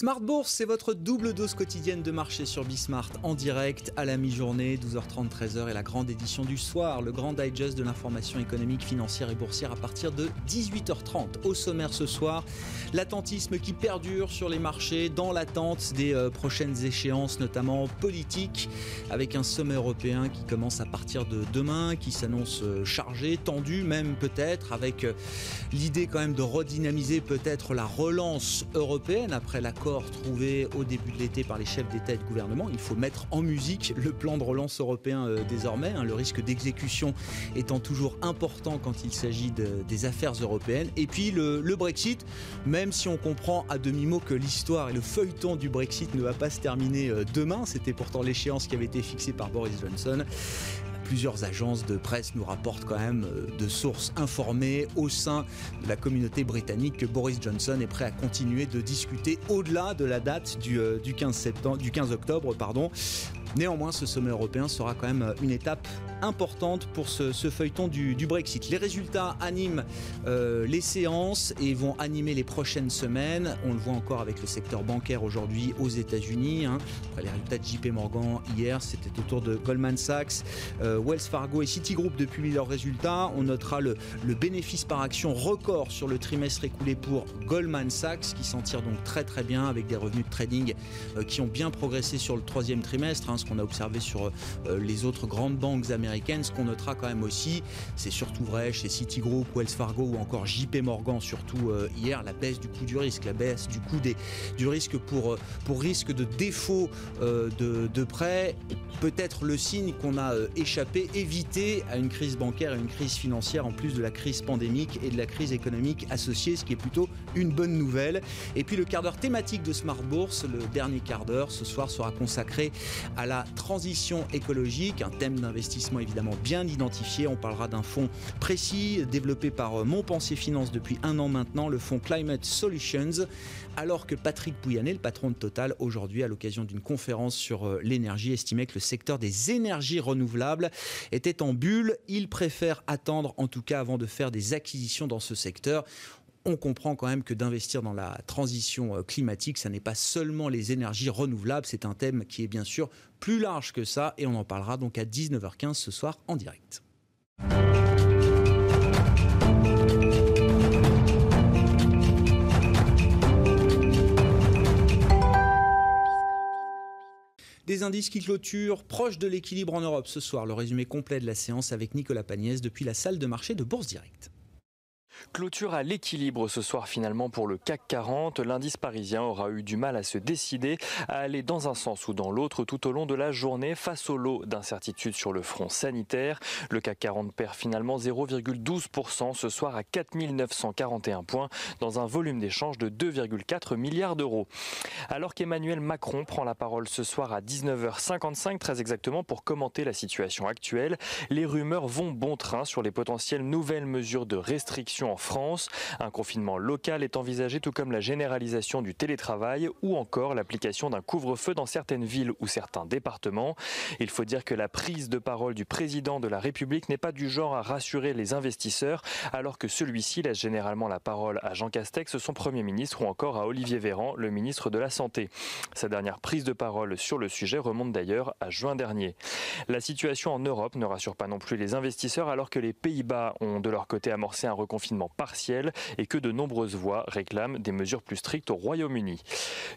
Smart Bourse, c'est votre double dose quotidienne de marché sur Bismart en direct à la mi-journée, 12h30, 13h et la grande édition du soir, le grand digest de l'information économique, financière et boursière à partir de 18h30. Au sommaire ce soir, l'attentisme qui perdure sur les marchés dans l'attente des euh, prochaines échéances, notamment politiques, avec un sommet européen qui commence à partir de demain, qui s'annonce euh, chargé, tendu même peut-être, avec euh, l'idée quand même de redynamiser peut-être la relance européenne après trouvé au début de l'été par les chefs d'État et de gouvernement. Il faut mettre en musique le plan de relance européen euh, désormais, hein, le risque d'exécution étant toujours important quand il s'agit des affaires européennes. Et puis le, le Brexit, même si on comprend à demi-mot que l'histoire et le feuilleton du Brexit ne va pas se terminer euh, demain, c'était pourtant l'échéance qui avait été fixée par Boris Johnson plusieurs agences de presse nous rapportent quand même euh, de sources informées au sein de la communauté britannique que Boris Johnson est prêt à continuer de discuter au-delà de la date du, 15, septembre, du 15 octobre. Pardon. Néanmoins, ce sommet européen sera quand même une étape importante pour ce, feuilleton du, Brexit. Les résultats animent euh, les séances et vont animer les prochaines semaines. On le voit encore avec le secteur bancaire aujourd'hui aux États-Unis. Hein. Après les résultats de JP Morgan hier, c'était au tour de Goldman Sachs, euh, Wells Fargo et Citigroup depuis leurs résultats. On notera le, bénéfice par action record sur le trimestre écoulé pour Goldman Sachs, qui s'en tire donc très très bien avec des revenus de trading euh, qui ont bien progressé sur le troisième trimestre. Hein ce qu'on a observé sur euh, les autres grandes banques américaines. Ce qu'on notera quand même aussi, c'est surtout vrai chez Citigroup, Wells Fargo ou encore JP Morgan, surtout euh, hier, la baisse du coût du risque, la baisse du coût du risque pour, euh, pour risque de défaut de, de prêt, peut-être le signe qu'on a échappé, évité à une crise bancaire et une crise financière en plus de la crise pandémique et de la crise économique associée, ce qui est plutôt une bonne nouvelle. Et puis le quart d'heure thématique de Smart Bourse, le dernier quart d'heure ce soir sera consacré à la transition écologique, un thème d'investissement évidemment bien identifié. On parlera d'un fonds précis développé par Montpensier Finance depuis un an maintenant, le fonds Climate Solutions, alors que Patrick Pouyanné, le patron de Total, aujourd'hui à l'occasion d'une conférence sur euh, l'énergie, estimait que le secteur des énergies renouvelables était en bulle. Il préfère attendre en tout cas avant de faire des acquisitions dans ce secteur on comprend quand même que d'investir dans la transition euh, climatique, ça n'est pas seulement les énergies renouvelables, c'est un thème qui est bien sûr plus large que ça et on en parlera donc à 19h15 ce soir en direct. Des indices qui clôturent proche de l'équilibre en Europe ce soir. Le résumé complet de la séance avec Nicolas Pagnès depuis la salle de marché de Bourse Directe. Clôture à l'équilibre ce soir finalement pour le CAC 40. L'indice parisien aura eu du mal à se décider à aller dans un sens ou dans l'autre tout au long de la journée face au lot d'incertitudes sur le front sanitaire. Le CAC 40 perd finalement 0,12% ce soir à 4941 points dans un volume d'échange de 2,4 milliards d'euros. Alors qu'Emmanuel Macron prend la parole ce soir à 19h55 très exactement pour commenter la situation actuelle, les rumeurs vont bon train sur les potentielles nouvelles mesures de restriction en France. Un confinement local est envisagé tout comme la généralisation du télétravail ou encore l'application d'un couvre-feu dans certaines villes ou certains départements. Il faut dire que la prise de parole du président de la République n'est pas du genre à rassurer les investisseurs alors que celui-ci laisse généralement la parole à Jean Castex, son Premier ministre, ou encore à Olivier Véran, le ministre de la Santé. Sa dernière prise de parole sur le sujet remonte d'ailleurs à juin dernier. La situation en Europe ne rassure pas non plus les investisseurs alors que les Pays-Bas ont de leur côté amorcé un reconfinement partiel et que de nombreuses voix réclament des mesures plus strictes au Royaume-Uni.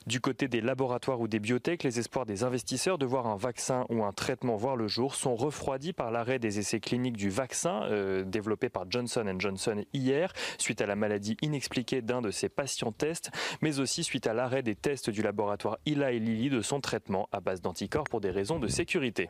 Du côté des laboratoires ou des biotech, les espoirs des investisseurs de voir un vaccin ou un traitement voir le jour sont refroidis par l'arrêt des essais cliniques du vaccin euh, développé par Johnson Johnson hier, suite à la maladie inexpliquée d'un de ses patients tests, mais aussi suite à l'arrêt des tests du laboratoire Eli Lilly de son traitement à base d'anticorps pour des raisons de sécurité.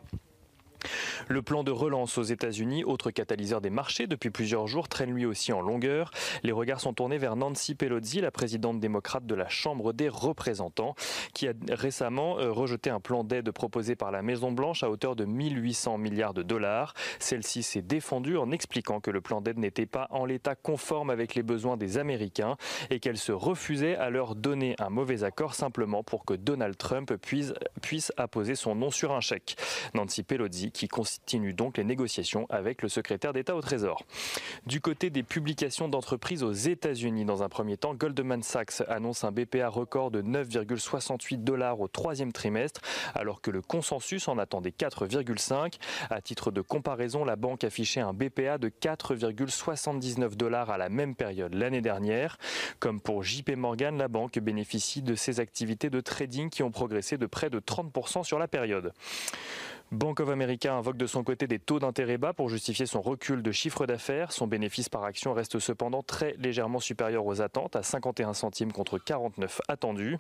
Le plan de relance aux États-Unis, autre catalyseur des marchés depuis plusieurs jours, traîne lui aussi en longueur. Les regards sont tournés vers Nancy Pelosi, la présidente démocrate de la Chambre des représentants, qui a récemment euh, rejeté un plan d'aide proposé par la Maison-Blanche à hauteur de 1800 milliards de dollars. Celle-ci s'est défendue en expliquant que le plan d'aide n'était pas en l'état conforme avec les besoins des Américains et qu'elle se refusait à leur donner un mauvais accord simplement pour que Donald Trump puisse, puisse apposer son nom sur un chèque. Nancy Pelosi qui continue donc les négociations avec le secrétaire d'État au Trésor. Du côté des publications d'entreprises aux États-Unis, dans un premier temps, Goldman Sachs annonce un BPA record de 9,68 dollars au troisième trimestre, alors que le consensus en attendait 4,5. À titre de comparaison, la banque affichait un BPA de 4,79 dollars à la même période l'année dernière. Comme pour JP Morgan, la banque bénéficie de ses activités de trading qui ont progressé de près de 30% sur la période. Bank of America invoque de son côté des taux d'intérêt bas pour justifier son recul de chiffre d'affaires. Son bénéfice par action reste cependant très légèrement supérieur aux attentes, à 51 centimes contre 49 attendus.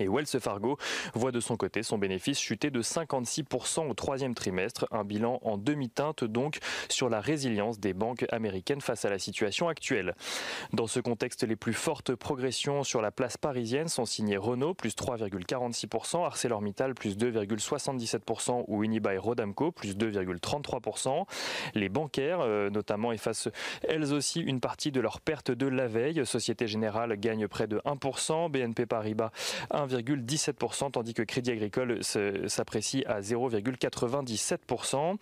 Et Wells Fargo voit de son côté son bénéfice chuter de 56% au troisième trimestre, un bilan en demi-teinte donc sur la résilience des banques américaines face à la situation actuelle. Dans ce contexte, les plus fortes progressions sur la place parisienne sont signées Renault, plus 3,46%, ArcelorMittal, plus 2,77% ou Unibail Rodamco, plus 2,33%. Les bancaires, euh, notamment, effacent elles aussi une partie de leur perte de la veille. Société Générale gagne près de 1%, BNP Paribas 1,17%, tandis que Crédit Agricole s'apprécie à 0,97%.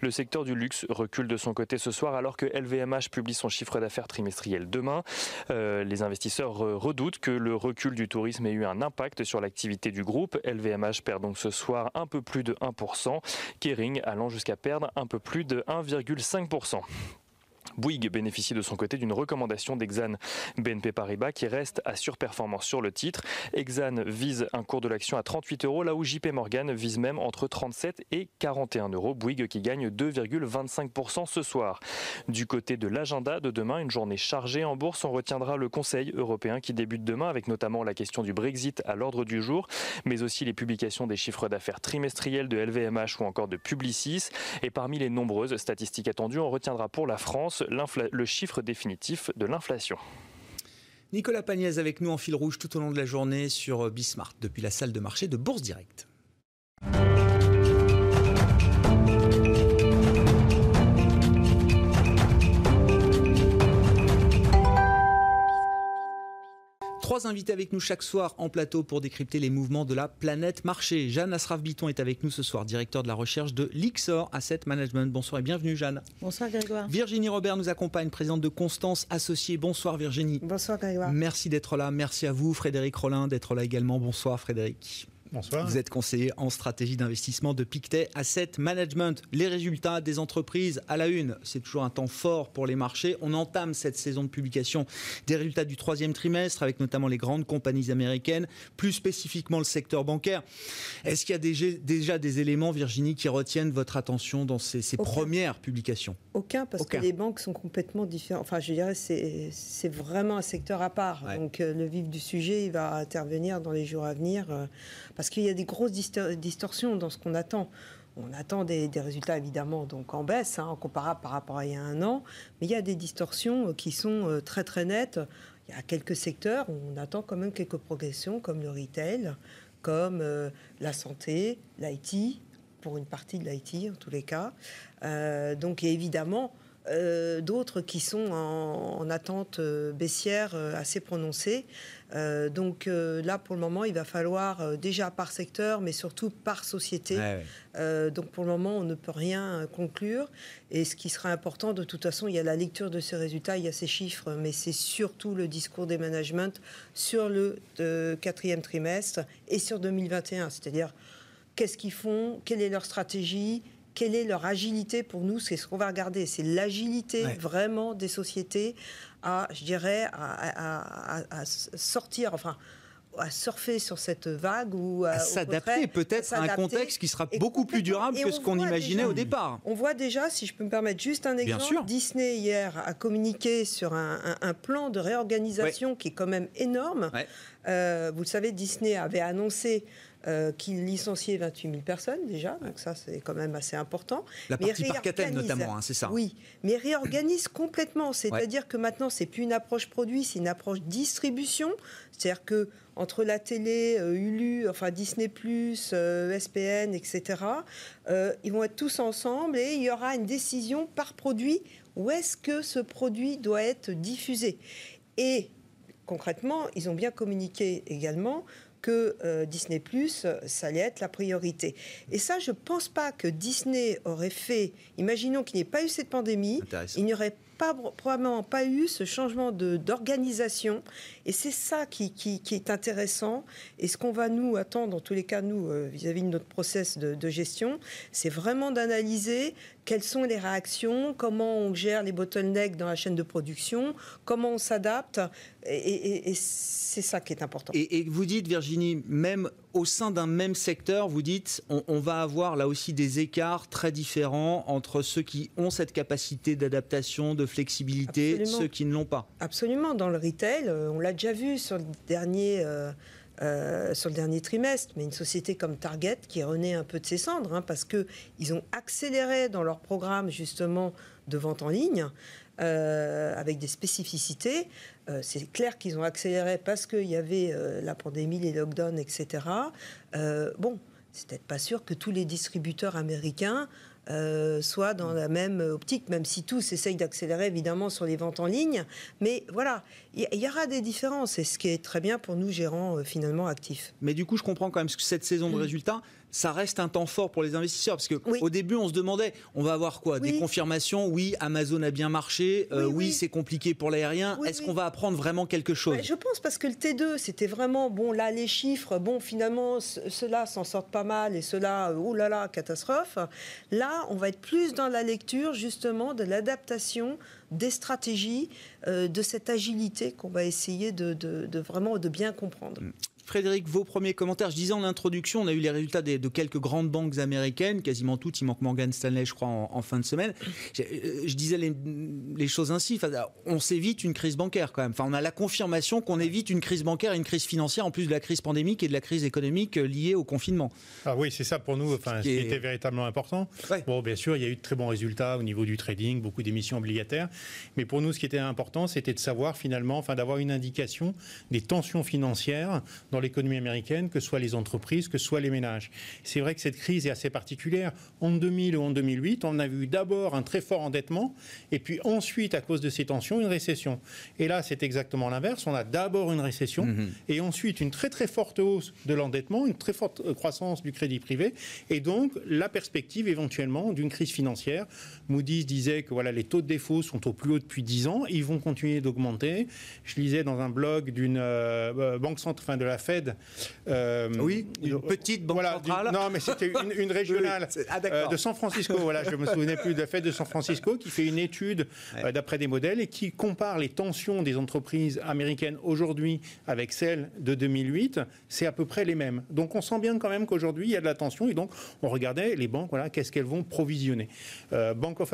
Le secteur du luxe recule de son côté ce soir alors que LVMH publie son chiffre d'affaires trimestriel demain. Euh, les investisseurs redoutent que le recul du tourisme ait eu un impact sur l'activité du groupe. LVMH perd donc ce soir un peu plus de 1%, Kering allant jusqu'à perdre un peu plus de 1,5%. Bouygues bénéficie de son côté d'une recommandation d'Exane BNP Paribas qui reste à surperformance sur le titre. Exane vise un cours de l'action à 38 euros, là où JP Morgan vise même entre 37 et 41 euros. Bouygues qui gagne 2,25% ce soir. Du côté de l'agenda de demain, une journée chargée en bourse, on retiendra le Conseil européen qui débute demain avec notamment la question du Brexit à l'ordre du jour, mais aussi les publications des chiffres d'affaires trimestriels de LVMH ou encore de Publicis. Et parmi les nombreuses statistiques attendues, on retiendra pour la France le chiffre définitif de l'inflation. Nicolas Pagnès avec nous en fil rouge tout au long de la journée sur Bismart depuis la salle de marché de Bourse Directe. Trois invités avec nous chaque soir en plateau pour décrypter les mouvements de la planète marché. Jeanne Asraf-Biton est avec nous ce soir, directeur de la recherche de l'Ixor Asset Management. Bonsoir et bienvenue Jeanne. Bonsoir Grégoire. Virginie Robert nous accompagne, présidente de Constance Associée. Bonsoir Virginie. Bonsoir Grégoire. Merci d'être là. Merci à vous Frédéric Rollin d'être là également. Bonsoir Frédéric. Bonsoir. Vous êtes conseiller en stratégie d'investissement de Pictet Asset Management. Les résultats des entreprises à la une, c'est toujours un temps fort pour les marchés. On entame cette saison de publication des résultats du troisième trimestre avec notamment les grandes compagnies américaines, plus spécifiquement le secteur bancaire. Est-ce qu'il y a déjà, des éléments, Virginie, qui retiennent votre attention dans ces, premières publications? Aucun, parce que les banques sont complètement différentes. Enfin, je dirais, c'est vraiment un secteur à part. Donc, euh, le vif du sujet, il va intervenir dans les jours à venir. Euh, parce qu'il y a des grosses distorsions dans ce qu'on attend. On attend des, résultats évidemment donc en baisse, hein, comparable par rapport à il y a un an, mais il y a des distorsions euh, qui sont euh, très très nettes. Il y a quelques secteurs où on attend quand même quelques progressions, comme le retail, comme euh, la santé, l'IT, pour une partie de l'IT en tous les cas. donc il y a évidemment d'autres qui sont en attente baissière assez prononcée. Euh, donc euh, là, pour le moment, il va falloir euh, déjà par secteur, mais surtout par société. donc pour le moment, on ne peut rien conclure. Et ce qui sera important, de toute façon, il y a la lecture de ces résultats, il y a ces chiffres, mais c'est surtout le discours des managements sur le quatrième trimestre et sur 2021. C'est-à-dire, qu'est-ce qu'ils font, quelle est leur stratégie, quelle est leur agilité pour nous C'est ce qu'on va regarder, c'est l'agilité vraiment des sociétés à, je dirais, à, sortir, enfin, à surfer sur cette vague ou à s'adapter peut-être à un contexte qui sera beaucoup plus durable que ce qu'on imaginait au départ. On voit déjà, si je peux me permettre juste un exemple, Disney hier a communiqué sur un, plan de réorganisation qui est quand même énorme. Euh, vous le savez, Disney avait annoncé euh, qui licenciait 28 000 personnes déjà, donc ça c'est quand même assez important. La partie Parcatel notamment, hein, c'est ça. Oui, mais réorganise complètement, c'est-à-dire que maintenant c'est plus une approche produit, c'est une approche distribution, c'est-à-dire que entre la télé, euh, Hulu, enfin Disney+, euh, SPN, etc., ils vont être tous ensemble et il y aura une décision par produit où est-ce que ce produit doit être diffusé. Et concrètement, ils ont bien communiqué également que euh, Disney Plus, ça allait être la priorité. Et ça, je ne pense pas que Disney aurait fait, imaginons qu'il n'y ait pas eu cette pandémie, il n'y aurait pas, probablement pas eu ce changement d'organisation. Et c'est ça qui, qui, est intéressant. Et ce qu'on va nous attendre, en tous les cas, nous, euh, vis-à-vis de notre process de, de gestion, c'est vraiment d'analyser quelles sont les réactions, comment on gère les bottlenecks dans la chaîne de production, comment on s'adapte. Et, c'est ça qui est important. Et, vous dites, Virginie, même au sein d'un même secteur, vous dites, on, va avoir là aussi des écarts très différents entre ceux qui ont cette capacité d'adaptation, de flexibilité, ceux qui ne l'ont pas. Absolument. Dans le retail, euh, on l'a déjà vu sur le dernier. Euh, euh, sur le dernier trimestre, mais une société comme Target qui renaît un peu de ses cendres, hein, parce qu'ils ont accéléré dans leur programme justement de vente en ligne, euh, avec des spécificités. Euh, c'est clair qu'ils ont accéléré parce qu'il y avait la pandémie, les lockdowns, etc. bon, c'est peut-être pas sûr que tous les distributeurs américains euh, soit dans la même optique, même si tous essayent d'accélérer évidemment sur les ventes en ligne. Mais voilà, il y, aura des différences, et ce qui est très bien pour nous, gérants euh, finalement actifs. Mais du coup, je comprends quand même que cette saison de mm. résultats, ça reste un temps fort pour les investisseurs parce que au début on se demandait on va avoir quoi? Des confirmations oui Amazon a bien marché euh, oui, c'est compliqué pour l'aérien. Est-ce qu'on va apprendre vraiment quelque chose? je pense parce que le T2 c'était vraiment bon là les chiffres bon finalement ceux-là s'en sortent pas mal et ceux-là oh là là catastrophe. Là on va être plus dans la lecture justement de l'adaptation des stratégies, euh, de cette agilité qu'on va essayer de, de, vraiment de bien comprendre. Frédéric, vos premiers commentaires. Je disais en introduction, on a eu les résultats de, quelques grandes banques américaines, quasiment toutes. Il manque Morgan Stanley, je crois, en, fin de semaine. Je, euh, disais les, choses ainsi. on s'évite une crise bancaire quand même. Enfin, on a la confirmation qu'on évite une crise bancaire et une crise financière en plus de la crise pandémique et de la crise économique euh, liée au confinement. Ah oui, c'est ça pour nous. Enfin, ce qui, était véritablement important. Bon, bien sûr, il y a eu de très bons résultats au niveau du trading, beaucoup d'émissions obligataires. Mais pour nous, ce qui était important, c'était de savoir finalement, enfin, d'avoir une indication des tensions financières dans l'économie américaine, que ce soit les entreprises, que ce soit les ménages. C'est vrai que cette crise est assez particulière. En 2000 ou en 2008, on a vu d'abord un très fort endettement, et puis ensuite, à cause de ces tensions, une récession. Et là, c'est exactement l'inverse. On a d'abord une récession, mhm. et ensuite une très très forte hausse de l'endettement, une très forte euh, croissance du crédit privé, et donc la perspective éventuellement d'une crise financière. Moody's disait que voilà, les taux de défaut sont au plus haut depuis 10 ans, ils vont continuer d'augmenter. Je lisais dans un blog d'une euh, euh, banque centrale, enfin de la Fed. Euh, oui, une petite banque centrale. non, mais c'était une, régionale ah, euh, de San Francisco. voilà, je me souvenais plus de la Fed de San Francisco qui fait une étude euh, d'après des modèles et qui compare les tensions des entreprises américaines aujourd'hui avec celles de 2008. C'est à peu près les mêmes. Donc on sent bien quand même qu'aujourd'hui il y a de la tension et donc on regardait les banques. Voilà, qu'est-ce qu'elles vont provisionner. Bank of,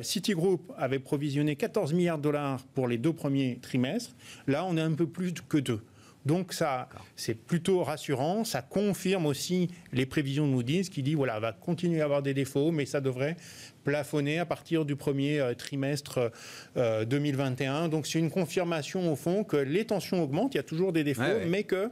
Citigroup avait provisionné 14 milliards de dollars pour les deux premiers trimestres. Là, on est un peu plus que deux. Donc ça, c'est plutôt rassurant. Ça confirme aussi les prévisions de Moody's qui dit voilà, va continuer à avoir des défauts, mais ça devrait plafonner à partir du premier euh, trimestre 2021. Euh, Donc c'est une confirmation au fond que les tensions augmentent. Il y a toujours des défauts, mais que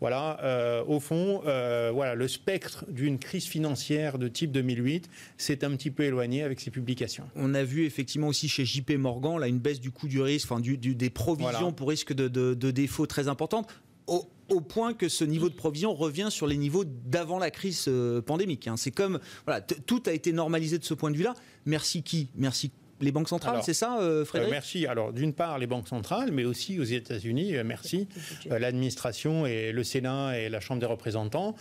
voilà, euh, au fond, euh, voilà, le spectre d'une crise financière de type 2008 s'est un petit peu éloigné avec ces publications. On a vu effectivement aussi chez JP Morgan là, une baisse du coût du risque, enfin, du, des provisions pour risque de, de, défaut très importante. Au, point que ce niveau de provision revient sur les niveaux d'avant la crise euh, pandémique. Hein. C'est comme voilà, tout a été normalisé de ce point de vue-là. Merci qui? Merci les banques centrales, c'est ça, euh, Frédéric euh, Merci. Alors, d'une part, les banques centrales, mais aussi aux États-Unis, euh, merci, l'administration et le Sénat et la Chambre des représentants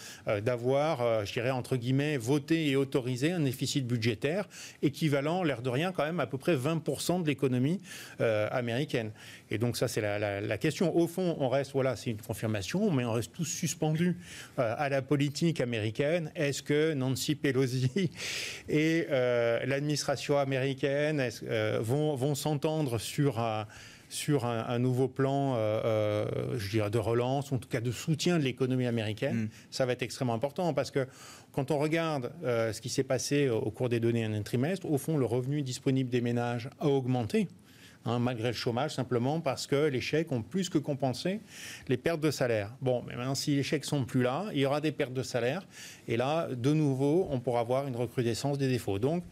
d'avoir, je dirais, entre guillemets, voté et autorisé un déficit budgétaire équivalent, l'air de rien, quand même, à peu près 20% de l'économie américaine. Et donc ça, c'est la, question. Au fond, on reste, voilà, c'est une confirmation, mais on reste tous suspendus euh, à la politique américaine. Est-ce que Nancy Pelosi et euh, l'administration américaine euh, vont, vont s'entendre sur un sur un, nouveau plan, je dirais, de relance, en tout cas de soutien de l'économie américaine. Mm. Ça va être extrêmement important parce que quand on regarde ce qui s'est passé au cours des données en un trimestre, au fond, le revenu disponible des ménages a augmenté. Hein, malgré le chômage, simplement parce que les chèques ont plus que compensé les pertes de salaire. Bon, mais maintenant, si les chèques sont plus là, il y aura des pertes de salaire, et là, de nouveau, on pourra avoir une recrudescence des défauts. Donc,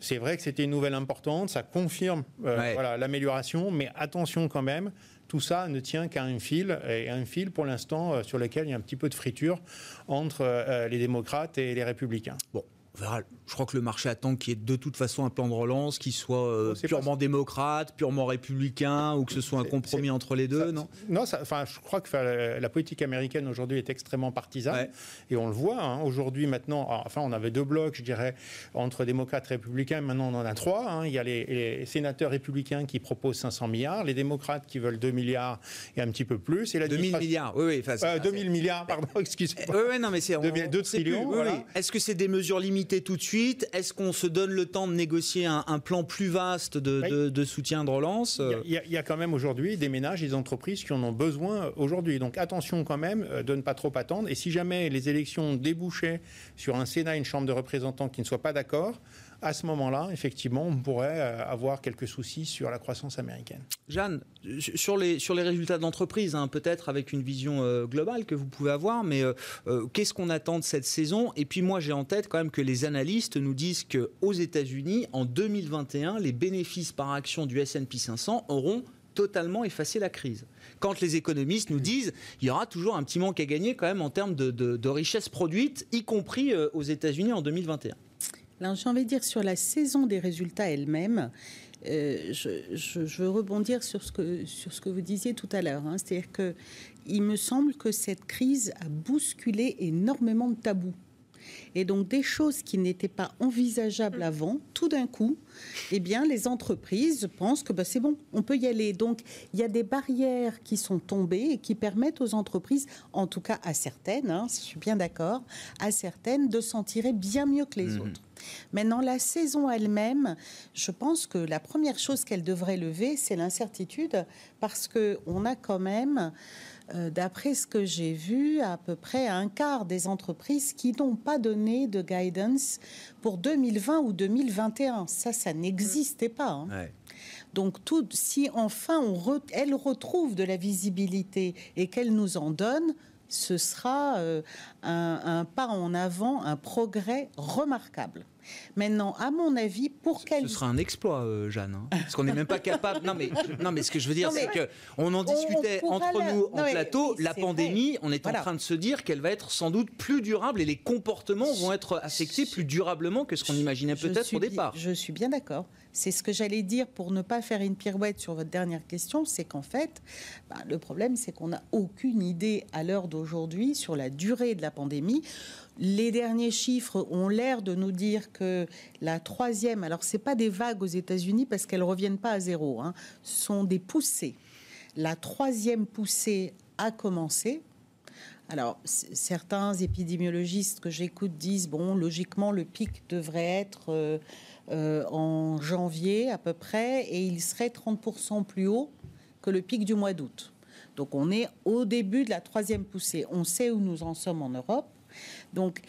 c'est vrai que c'était une nouvelle importante, ça confirme euh, voilà, l'amélioration, mais attention quand même, tout ça ne tient qu'à un fil, et un fil pour l'instant sur lequel il y a un petit peu de friture entre les démocrates et les républicains. Bon, je crois que le marché attend qu'il y ait de toute façon un plan de relance qui soit euh, purement démocrate, purement républicain, ou que ce soit un compromis entre les deux, non Non, enfin, je crois que la, politique américaine aujourd'hui est extrêmement partisane, et on le voit. Hein. aujourd'hui, maintenant, enfin, on avait deux blocs, je dirais, entre démocrates et républicains. Maintenant, on en a trois. Hein. il y a les, sénateurs républicains qui proposent 500 milliards, les démocrates qui veulent 2 milliards et un petit peu plus, et la 2000 milliards, oui, oui. Enfin, 2000 euh, milliards, pardon, excusez-moi. Oui, oui, non, mais c'est 2 trillions. Est-ce que c'est des mesures limitées tout de suite est-ce qu'on se donne le temps de négocier un, plan plus vaste de, soutien de relance il y, a, quand même aujourd'hui des ménages, des entreprises qui en ont besoin aujourd'hui. Donc attention quand même euh, de ne pas trop attendre. Et si jamais les élections débouchaient sur un Sénat et une Chambre de représentants qui ne soient pas d'accord, à ce moment-là, effectivement, on pourrait euh, avoir quelques soucis sur la croissance américaine. Jeanne, sur les, résultats d'entreprise, hein, peut-être avec une vision euh, globale que vous pouvez avoir, mais euh, qu'est-ce qu'on attend de cette saison? Et puis moi, j'ai en tête quand même que les analystes nous disent qu'aux États-Unis, en 2021, les bénéfices par action du S&P 500 auront totalement effacé la crise. Quand les économistes nous disent il y aura toujours un petit manque à gagner quand même en termes de, de richesse produite, y compris aux États-Unis en 2021 j'ai envie de dire sur la saison des résultats elle-même, euh, je, veux rebondir sur ce que, sur ce que vous disiez tout à l'heure. Hein. C'est-à-dire que il me semble que cette crise a bousculé énormément de tabous. Et donc des choses qui n'étaient pas envisageables mm. avant, tout d'un coup, eh bien les entreprises pensent que bah, c'est bon, on peut y aller. Donc il y a des barrières qui sont tombées et qui permettent aux entreprises, en tout cas à certaines, hein, je suis bien d'accord, à certaines de s'en tirer bien mieux que les mm. autres. Maintenant, la saison elle-même, je pense que la première chose qu'elle devrait lever, c'est l'incertitude, parce qu'on a quand même euh, d'après ce que j'ai vu, à peu près un quart des entreprises qui n'ont pas donné de guidance pour 2020 ou 2021. Ça, ça n'existait pas. Hein. Donc, tout, si enfin on elle retrouve de la visibilité et qu'elle nous en donne, ce sera euh, un, pas en avant, un progrès remarquable. Maintenant, à mon avis, pour qu'elle... Ce sera un exploit, euh, Jeanne. Hein. parce qu'on n'est même pas capable... Non mais, non, mais ce que je veux dire, c'est qu'on en discutait entre nous en plateau. La pandémie, on est en train de se dire qu'elle va être sans doute plus durable et les comportements vont être affectés plus durablement que ce qu'on imaginait peut-être au départ. Je suis bien d'accord. C'est ce que j'allais dire pour ne pas faire une pirouette sur votre dernière question, c'est qu'en fait, bah, le problème, c'est qu'on n'a aucune idée à l'heure d'aujourd'hui sur la durée de la pandémie. Les derniers chiffres ont l'air de nous dire que la troisième, alors c'est pas des vagues aux États-Unis parce qu'elles reviennent pas à zéro, hein, sont des poussées. La troisième poussée a commencé. Alors, certains épidémiologistes que j'écoute disent bon, logiquement, le pic devrait être euh, euh, en janvier à peu près, et il serait 30% plus haut que le pic du mois d'août. Donc on est au début de la troisième poussée. On sait où nous en sommes en Europe. Donc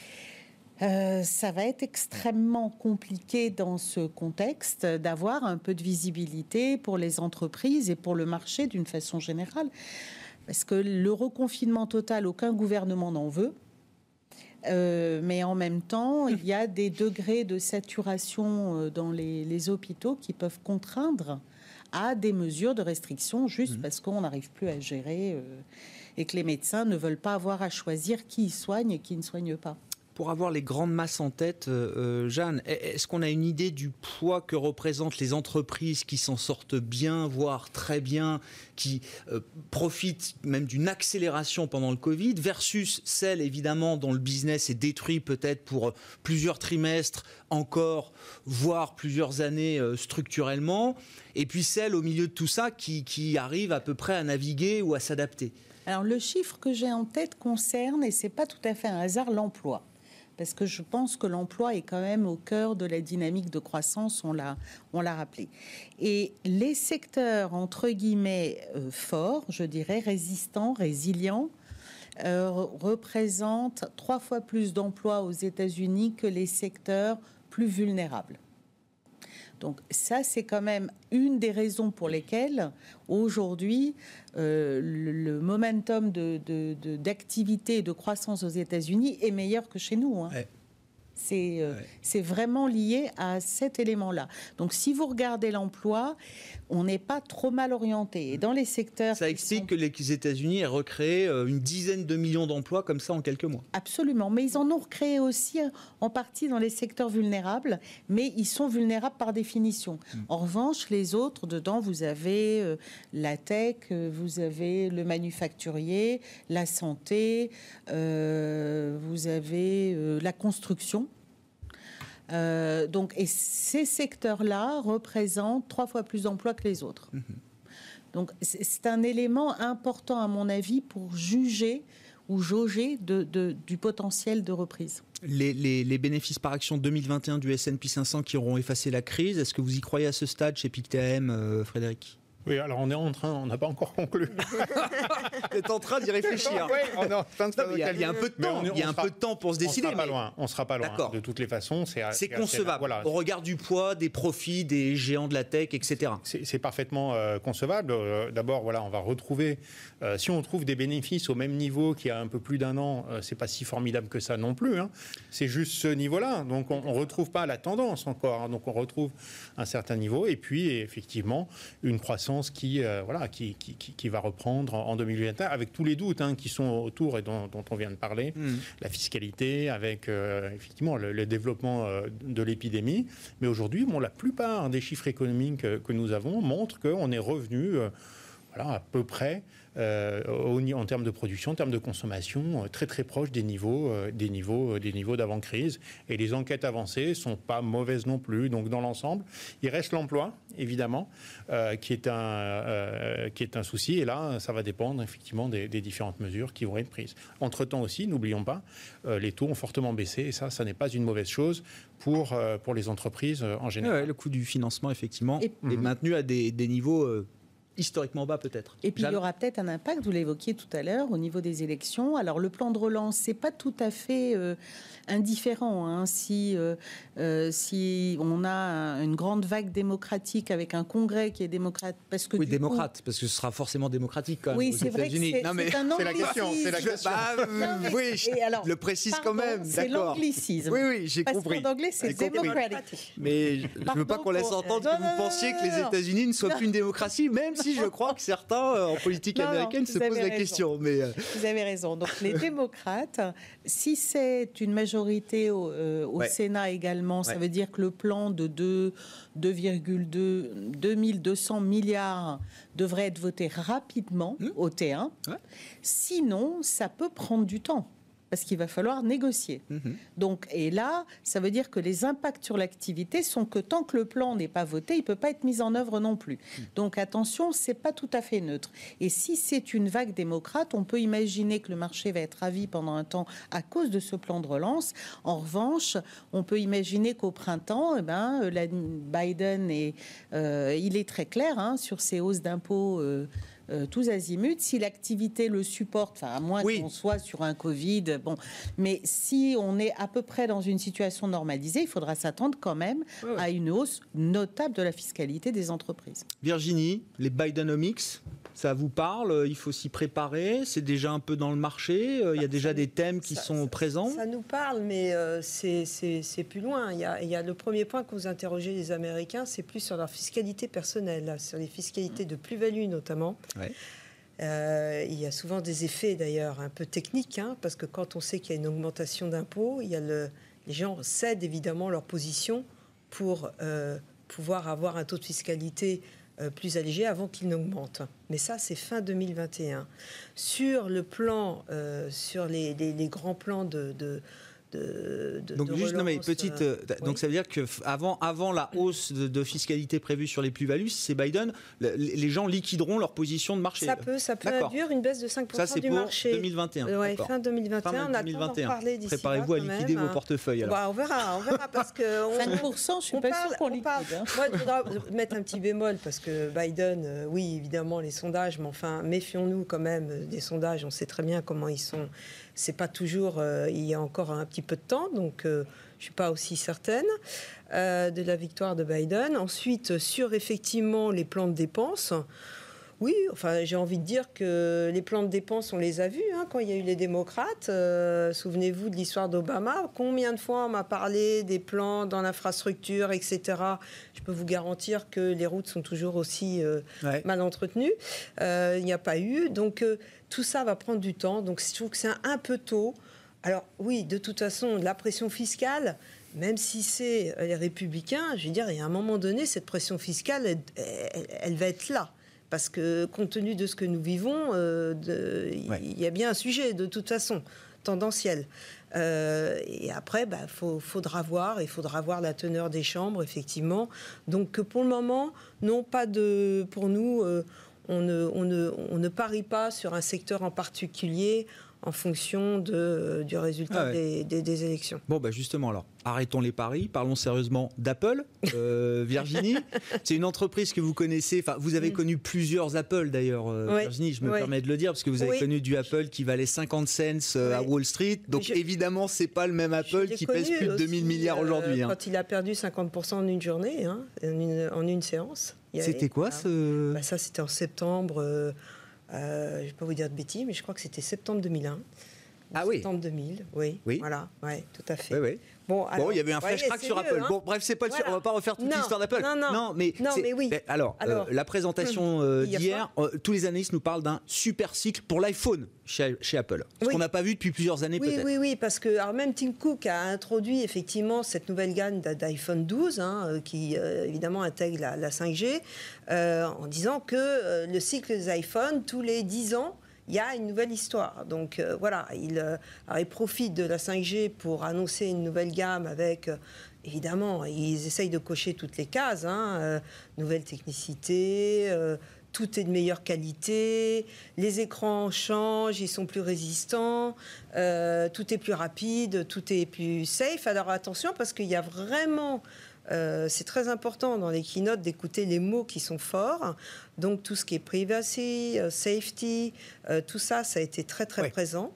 euh, ça va être extrêmement compliqué dans ce contexte d'avoir un peu de visibilité pour les entreprises et pour le marché d'une façon générale. Parce que le reconfinement total, aucun gouvernement n'en veut. Euh, mais en même temps, il y a des degrés de saturation euh, dans les, hôpitaux qui peuvent contraindre à des mesures de restriction juste mmh. parce qu'on n'arrive plus à gérer euh, et que les médecins ne veulent pas avoir à choisir qui soigne et qui ne soigne pas pour avoir les grandes masses en tête, euh, euh, Jeanne, est-ce qu'on a une idée du poids que représentent les entreprises qui s'en sortent bien, voire très bien, qui euh, profitent même d'une accélération pendant le Covid, versus celles évidemment dont le business est détruit peut-être pour plusieurs trimestres encore, voire plusieurs années structurellement, et puis celles au milieu de tout ça qui, qui arrivent à peu près à naviguer ou à s'adapter? Alors le chiffre que j'ai en tête concerne, et c'est pas tout à fait un hasard, l'emploi parce que je pense que l'emploi est quand même au cœur de la dynamique de croissance, on l'a, rappelé. Et les secteurs, entre guillemets, euh, forts, je dirais, résistants, résilients, euh, représentent trois fois plus d'emplois aux États-Unis que les secteurs plus vulnérables. Donc ça, c'est quand même une des raisons pour lesquelles aujourd'hui euh, le, momentum d'activité et de croissance aux États-Unis est meilleur que chez nous. Hein. C'est c'est vraiment lié à cet élément-là. Donc si vous regardez l'emploi, on n'est pas trop mal orienté. Et dans les secteurs... Ça explique que les États-Unis aient recréé une dizaine de millions d'emplois comme ça en quelques mois. Absolument. Mais ils en ont recréé aussi en partie dans les secteurs vulnérables, mais ils sont vulnérables par définition. Hmm. En revanche, les autres, dedans, vous avez euh, la tech, euh, vous avez le manufacturier, la santé, euh, vous avez la construction. Donc, et ces secteurs-là représentent trois fois plus d'emplois que les autres. Hmm. Donc, c'est un élément important, à mon avis, pour juger ou jauger du potentiel de reprise. Les, bénéfices par action 2021 du S&P 500 qui auront effacé la crise, est-ce que vous y croyez à ce stade chez PICTM, euh, Frédéric? Oui, alors on est en train, on n'a pas encore conclu. on est en train d'y réfléchir. Oui, on est en train de il, y a, il y a un peu de temps, il y a un peu de temps pour se décider. On sera pas loin. On sera pas loin. De toutes les façons, c'est concevable. Voilà. Au regard du poids, des profits, des géants de la tech, etc. C'est parfaitement euh, concevable. Euh, d'abord, voilà, on va retrouver. Euh, si on trouve des bénéfices au même niveau qu'il y a un peu plus d'un an, c'est pas si formidable que ça non plus. Hein. C'est juste ce niveau-là. Donc on, ne retrouve pas la tendance encore. Hein. Donc on retrouve un certain niveau et puis effectivement une croissance qui, euh, voilà, qui, qui, va reprendre en 2021, avec tous les doutes hein, qui sont autour et dont, on vient de parler, hmm. la fiscalité, avec euh, effectivement le, développement euh, de l'épidémie. Mais aujourd'hui, bon, la plupart des chiffres économiques que nous avons montrent qu'on est revenu voilà, à peu près euh, en termes de production, en termes de consommation, euh, très très proche des niveaux, euh, des niveaux, des niveaux d'avant-crise. Et les enquêtes avancées sont pas mauvaises non plus. Donc dans l'ensemble, il reste l'emploi, évidemment, qui est un qui est un souci. Et là, ça va dépendre effectivement des, différentes mesures qui vont être prises. Entre temps aussi, n'oublions pas, les taux ont fortement baissé. Et ça, ça n'est pas une mauvaise chose pour pour les entreprises en général. le coût du financement, effectivement, est maintenu à des, des niveaux historiquement bas peut-être. Et puis il y aura peut-être un impact, vous l'évoquiez tout à l'heure, au niveau des élections. Alors le plan de relance, c'est pas tout à fait euh, indifférent. Hein, si, euh, euh, si on a une grande vague démocratique avec un congrès qui est démocrate, parce que oui, démocrate, parce que ce sera forcément démocratique quand même. Oui, c'est vrai. C'est la question. C'est la question. Bah, oui, je le précise quand même. C'est l'anglicisme. Oui, oui, j'ai compris. Qu'en anglais, c'est démocratique. Mais je ne veux pas qu'on laisse entendre que vous pensiez que les États-Unis ne soient plus une démocratie, même si je crois que certains euh, en politique américaine se posent la question. Mais vous avez raison. Donc les démocrates, si c'est une majorité au, euh, Sénat également, ça veut dire que le plan de 2,2 2200 milliards devrait être voté rapidement mmh. au T1. Sinon, ça peut prendre du temps parce qu'il va falloir négocier. Mhm. Donc, et là, ça veut dire que les impacts sur l'activité sont que tant que le plan n'est pas voté, il ne peut pas être mis en œuvre non plus. Mhm. Donc attention, c'est pas tout à fait neutre. Et si c'est une vague démocrate, on peut imaginer que le marché va être ravi pendant un temps à cause de ce plan de relance. En revanche, on peut imaginer qu'au printemps, eh ben, la, Biden est, euh, il est très clair hein, sur ses hausses d'impôts. Euh, euh, tous azimuts. Si l'activité le supporte, enfin à moins qu'on soit sur un Covid, bon, mais si on est à peu près dans une situation normalisée, il faudra s'attendre quand même à une hausse notable de la fiscalité des entreprises. Virginie, les Bidenomics, ça vous parle Il faut s'y préparer C'est déjà un peu dans le marché Il y a déjà des thèmes qui sont présents Ça nous parle, mais euh, c'est plus loin. Il y, a, il y, a, le premier point que vous interrogez les Américains, c'est plus sur leur fiscalité personnelle, sur les fiscalités de plus-value notamment. Euh, il y a souvent des effets d'ailleurs un peu techniques, hein, parce que quand on sait qu'il y a une augmentation d'impôts, le, les gens cèdent évidemment leur position pour euh, pouvoir avoir un taux de fiscalité euh, plus allégé avant qu'il n'augmente. Mais ça, c'est fin 2021. Sur le plan, sur les, grands plans de donc juste non mais petite euh, euh, donc ça veut dire que avant avant la hausse de, fiscalité prévue sur les plus-values c'est Biden les gens liquideront leur position de marché. Ça peut ça peut induire une baisse de 5% ça, du pour marché. 2021 ouais, fin 2021 on attend parler d'ici préparez-vous à liquider vos portefeuilles bah, on verra on verra parce que 5% je suis pas sûr qu'on liquide hein. moi il faudra mettre un petit bémol parce que Biden euh, oui évidemment les sondages mais enfin méfions-nous quand même des sondages on sait très bien comment ils sont c'est pas toujours. Euh, il y a encore un petit peu de temps, donc euh, je suis pas aussi certaine euh, de la victoire de Biden. Ensuite, sur effectivement les plans de dépenses. Oui, enfin, j'ai envie de dire que les plans de dépenses, on les a vus hein, quand il y a eu les démocrates. Euh, souvenez-vous de l'histoire d'Obama. Combien de fois on m'a parlé des plans dans l'infrastructure, etc. Je peux vous garantir que les routes sont toujours aussi euh, mal entretenues. Euh, il n'y a pas eu. Donc, tout ça va prendre du temps. Donc, je trouve que c'est un peu tôt. Alors, oui, de toute façon, la pression fiscale, même si c'est les républicains, je veux dire, il y a un moment donné, cette pression fiscale, elle va être là parce que compte tenu de ce que nous vivons, euh, il y a bien un sujet de toute façon tendanciel. Euh, et après, il bah, faudra voir, il faudra voir la teneur des chambres, effectivement. Donc pour le moment, non, pas de, pour nous, euh, on, ne, parie pas sur un secteur en particulier en fonction de, du résultat ah des, des, élections. Bon, bah justement, alors, arrêtons les paris, parlons sérieusement d'Apple. Euh, Virginie, c'est une entreprise que vous connaissez, enfin, vous avez mm. connu plusieurs Apple d'ailleurs, euh, Virginie, je me permets de le dire, parce que vous avez connu du Apple qui valait 50 cents euh, à Wall Street, donc évidemment, évidemment, c'est pas le même Apple qui pèse plus de 2000 milliards aujourd'hui. Hein. Quand il a perdu 50% en une journée, hein, en, une, séance. C'était quoi ce... Bah, ça, c'était en septembre euh, je ne vais pas vous dire de bêtises, mais je crois que c'était septembre 2001. Ah oui. Septembre 2000, oui. oui. Voilà, ouais, tout à fait. Oui, oui. Bon, il y avait un flash crack sur Apple. Hein. Bon, bref, c'est pas le on va pas refaire toute l'histoire d'Apple. Non, non, non, mais, non, mais oui. alors, euh, la présentation euh, d'hier, tous les analystes nous parlent d'un super cycle pour l'iPhone chez, Apple. Ce qu'on n'a pas vu depuis plusieurs années oui, peut-être. Oui, oui, parce que alors même Tim Cook a introduit effectivement cette nouvelle gamme d'iPhone 12, hein, qui évidemment intègre la, la 5G, en disant que le cycle des iPhones, tous les 10 ans, il y a une nouvelle histoire. Donc euh, voilà, il, euh, profite de la 5G pour annoncer une nouvelle gamme avec, euh, évidemment, ils essayent de cocher toutes les cases, hein, nouvelle technicité. tout est de meilleure qualité, les écrans changent, ils sont plus résistants, tout est plus rapide, tout est plus safe. Alors attention parce qu'il y a vraiment euh, c'est très important dans les keynotes d'écouter les mots qui sont forts. Donc tout ce qui est privacy, euh, safety, euh, tout ça, ça a été très très présent.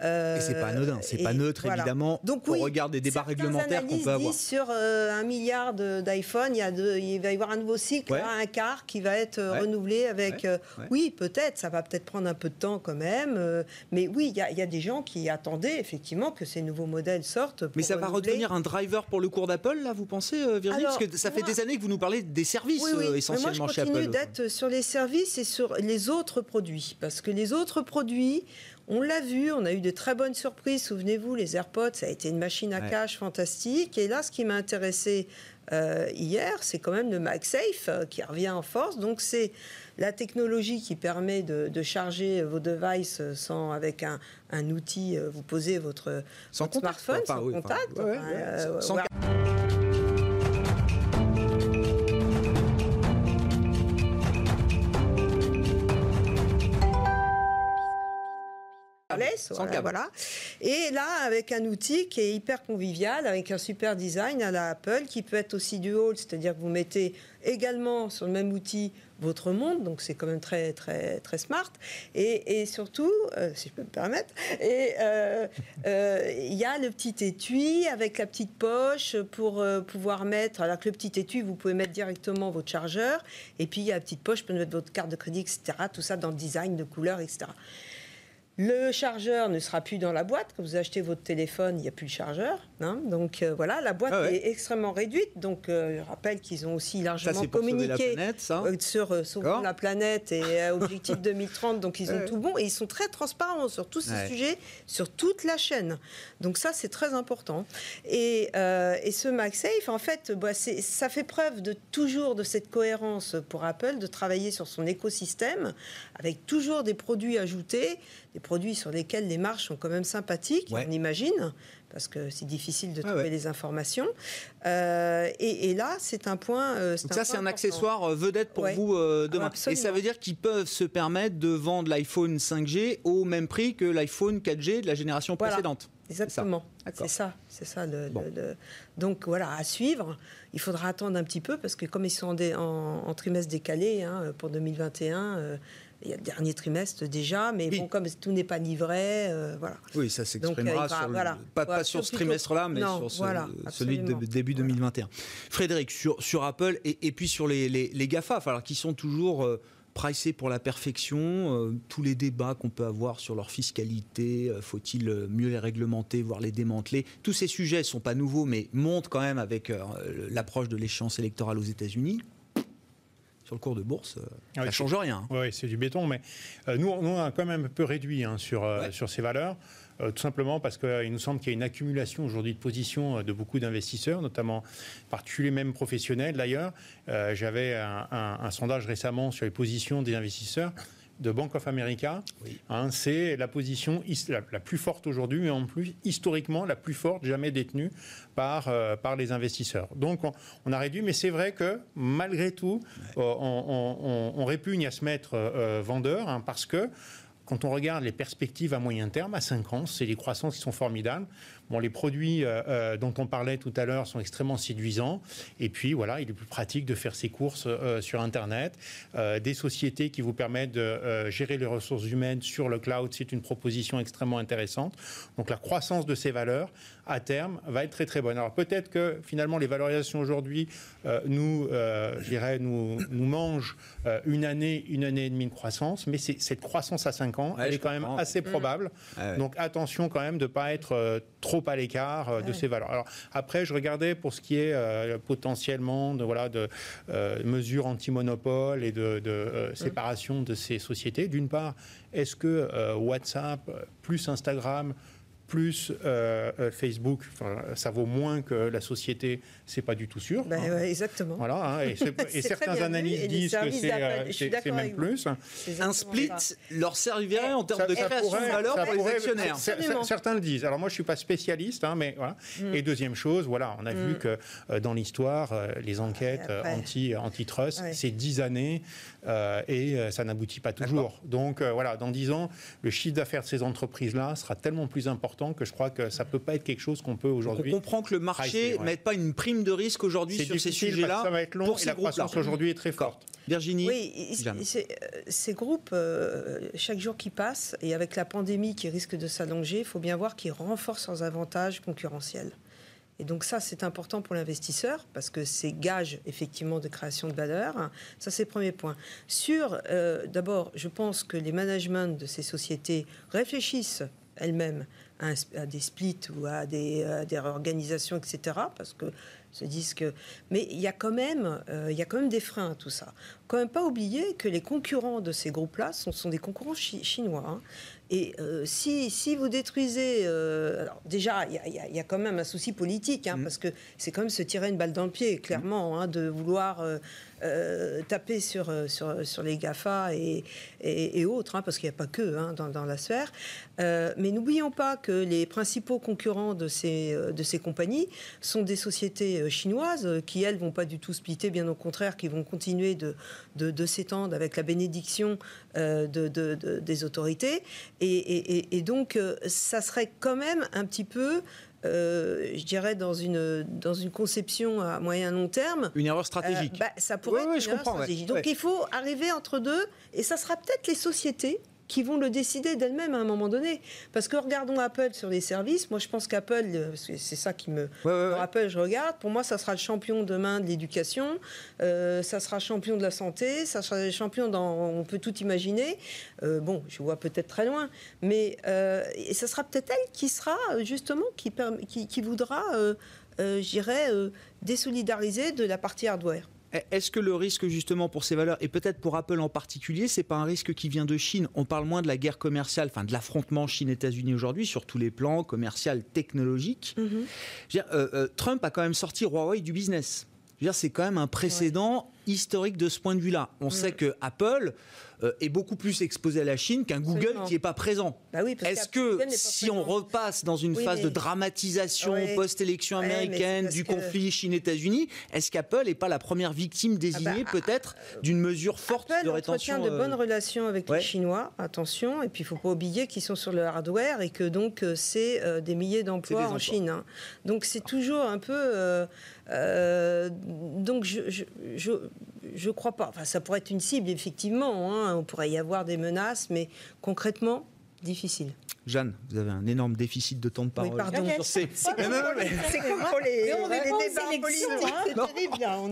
Euh, et c'est pas anodin, c'est pas neutre évidemment. Donc oui, on regarde des débats réglementaires qu'on peut avoir. Sur un milliard d'iPhone, il, il va y avoir un nouveau cycle, un quart qui va être renouvelé avec. oui, peut-être, ça va peut-être prendre un peu de temps quand même, mais oui, il y, a des gens qui attendaient effectivement que ces nouveaux modèles sortent. mais ça va redevenir un driver pour le cours d'Apple, là, vous pensez, Virginie Parce que ça fait des années que vous nous parlez des services essentiellement chez Apple. moi, je continue d'être sur les services et sur les autres produits. Parce que les autres produits, on l'a vu, on a eu de très bonnes surprises. Souvenez-vous, les AirPods, ça a été une machine à cache fantastique. Et là, ce qui m'a intéressé euh, hier, c'est quand même le MagSafe euh, qui revient en force. Donc, c'est la technologie qui permet de, charger vos devices sans, avec un, outil, euh, vous posez votre, smartphone sans contact. sans voilà. Et là, avec un outil qui est hyper convivial, avec un super design à la Apple, qui peut être aussi dual, c'est-à-dire que vous mettez également sur le même outil votre monde, donc c'est quand même très très très smart. Et, surtout, euh, si je peux me permettre, et euh, euh, il y a le petit étui avec la petite poche pour pouvoir mettre. Alors que le petit étui, vous pouvez mettre directement votre chargeur, et puis il y a la petite poche pour mettre votre carte de crédit, etc. Tout ça dans le design de couleur, etc. Le chargeur ne sera plus dans la boîte. Quand vous achetez votre téléphone, il n'y a plus de chargeur. Hein. donc euh, voilà, la boîte ah est extrêmement réduite. Donc euh, je rappelle qu'ils ont aussi largement communiqué euh, sur sauver la planète et objectif 2030. Donc ils ont tout bon et ils sont très transparents sur tous ces sujets, sur toute la chaîne. Donc ça c'est très important. Et, ce MagSafe, en fait, bah, ça fait preuve de toujours de cette cohérence pour Apple de travailler sur son écosystème avec toujours des produits ajoutés des produits sur lesquels les marges sont quand même sympathiques, on imagine, parce que c'est difficile de trouver les informations. Euh, et, là, c'est un point. Euh, Donc ça, c'est un accessoire euh, vedette pour vous demain. et ça veut dire qu'ils peuvent se permettre de vendre l'iPhone 5G au même prix que l'iPhone 4G de la génération précédente. Exactement. C'est ça, c'est ça. Le, Donc voilà, à suivre. Il faudra attendre un petit peu parce que comme ils sont en, trimestre décalé hein, pour 2021, il y a le dernier trimestre déjà, mais bon, comme tout n'est pas livré, euh, voilà. Oui, ça s'exprimera euh, sur pas, sur ce trimestre-là, mais sur celui de début 2021. Frédéric, sur, sur Apple et, puis sur les, les, GAFA, alors, qui sont toujours euh, pricés pour la perfection. tous les débats qu'on peut avoir sur leur fiscalité, faut-il mieux les réglementer, voire les démanteler? Tous ces sujets ne sont pas nouveaux, mais montent quand même avec l'approche de l'échéance électorale aux États-Unis sur le cours de bourse, ça ne change rien. Oui, c'est du béton, mais nous, on a quand même un peu réduit hein, sur, sur ces valeurs. Euh, tout simplement parce qu'il nous semble qu'il y a une accumulation aujourd'hui de positions euh, de beaucoup d'investisseurs, notamment particuliers même professionnels d'ailleurs. Euh, j'avais un, sondage récemment sur les positions des investisseurs de Bank of America. Hein, c'est la position la, plus forte aujourd'hui, mais en plus historiquement la plus forte jamais détenue par, par les investisseurs. Donc on, a réduit, mais c'est vrai que malgré tout, on, répugne à se mettre vendeur hein, parce que quand on regarde les perspectives à moyen terme, à 5 ans, c'est des croissances qui sont formidables. Bon, les produits euh, euh, dont on parlait tout à l'heure sont extrêmement séduisants. Et puis, voilà, il est plus pratique de faire ses courses euh, sur Internet. des sociétés qui vous permettent de gérer les ressources humaines sur le cloud, c'est une proposition extrêmement intéressante. Donc, la croissance de ces valeurs, à terme, va être très, très bonne. Alors, peut-être que finalement, les valorisations aujourd'hui nous, je dirais, nous, nous mangent une année, une année et demie de croissance. Mais cette croissance à 5 ans, elle est quand même assez probable. Donc, attention quand même de ne pas être trop à l'écart euh, de ces valeurs. Alors après, je regardais pour ce qui est euh, potentiellement de voilà de euh, mesures anti-monopole et de, de séparation de ces sociétés. D'une part, est-ce que WhatsApp plus Instagram plus euh, euh, Facebook, ça vaut moins que la société, c'est pas du tout sûr. Ben, hein. exactement. Voilà, hein, et, certains analystes disent que c'est euh, même plus. Un split leur servirait en termes de création de valeur pour les actionnaires. Certains le disent. Alors moi, je suis pas spécialiste, hein, mais voilà. Mm. Et deuxième chose, voilà, on a vu mm. que dans l'histoire, les enquêtes anti antitrust, c'est dix années et ça n'aboutit pas toujours. Donc voilà, dans dix ans, le chiffre d'affaires de ces entreprises-là sera tellement plus important que je crois que ça peut pas être quelque chose qu'on peut aujourd'hui. On comprend que le marché ne mette pas une prime de risque aujourd'hui sur ces sujets-là. Ça va être long pour et la croissance aujourd'hui est très forte. Virginie Oui, euh, ces groupes, euh, chaque jour qui passe, et avec la pandémie qui risque de s'allonger, il faut bien voir qu'ils renforcent leurs avantages concurrentiels. Et donc ça, c'est important pour l'investisseur parce que c'est gage effectivement de création de valeur. Ça, c'est le premier point. Sur, euh, d'abord, je pense que les managements de ces sociétés réfléchissent elles-mêmes à, des splits ou à des, des réorganisations, etc. Parce que se disent que. Mais il y a quand même, euh, il y a quand même des freins à tout ça. Quand même pas oublier que les concurrents de ces groupes-là sont, sont, des concurrents chinois. Hein. Et euh, si, si, vous détruisez, euh, alors déjà, il y, y, a quand même un souci politique, hein, mmh. parce que c'est quand même se tirer une balle dans le pied, clairement, hein, de vouloir euh, taper sur, sur, sur, les GAFA et, et, autres, hein, parce qu'il n'y a pas que dans, dans, la sphère. Mais n'oublions pas que les principaux concurrents de ces, de ces compagnies sont des sociétés chinoises qui, elles, vont pas du tout splitter, bien au contraire, qui vont continuer de, de, de s'étendre avec la bénédiction de, des autorités. Et, et, donc, ça serait quand même un petit peu euh, je dirais, dans une, dans une conception à moyen long terme. Une erreur stratégique. Euh, bah, ça pourrait être une erreur stratégique. Donc il faut arriver entre deux, et ça sera peut-être les sociétés qui vont le décider d'elles-mêmes à un moment donné. Parce que regardons Apple sur les services. Moi, je pense qu'Apple, euh, c'est ça qui me rappelle, je regarde. Pour moi, ça sera le champion demain de l'éducation, euh, ça sera champion de la santé, ça sera le champion dans. On peut tout imaginer. Euh, bon, je vois peut-être très loin, mais et ça sera peut-être elle qui sera justement qui, qui, qui voudra, je dirais, désolidariser de la partie hardware. Est-ce que le risque justement pour ces valeurs, et peut-être pour Apple en particulier, c'est pas un risque qui vient de Chine? On parle moins de la guerre commerciale, enfin de l'affrontement Chine-États-Unis aujourd'hui sur tous les plans, commercial, technologique. Mm-hmm. Euh, euh, Trump a quand même sorti Huawei du business. C'est quand même un précédent historique de ce point de vue-là. On mm. sait que Apple euh, est beaucoup plus exposé à la Chine qu'un Google qui n'est pas présent. Bah Est-ce que si on repasse dans une phase de dramatisation post-élection américaine du conflit Chine-États-Unis, est-ce qu'Apple n'est pas la première victime ah désignée bah, peut-être ah, d'une mesure forte de rétention de bonnes relations avec les Chinois, attention, et puis il ne faut pas oublier qu'ils sont sur le hardware et que donc euh, c'est euh, des milliers d'emplois en Chine. Hein. Donc c'est toujours un peu... donc je, je, crois pas. Ça pourrait être une cible, effectivement. Hein. On pourrait y avoir des menaces, mais concrètement, difficile. Jeanne, vous avez un énorme déficit de temps de parole. Oui, pardon. C'est comme pour les, débats politiques.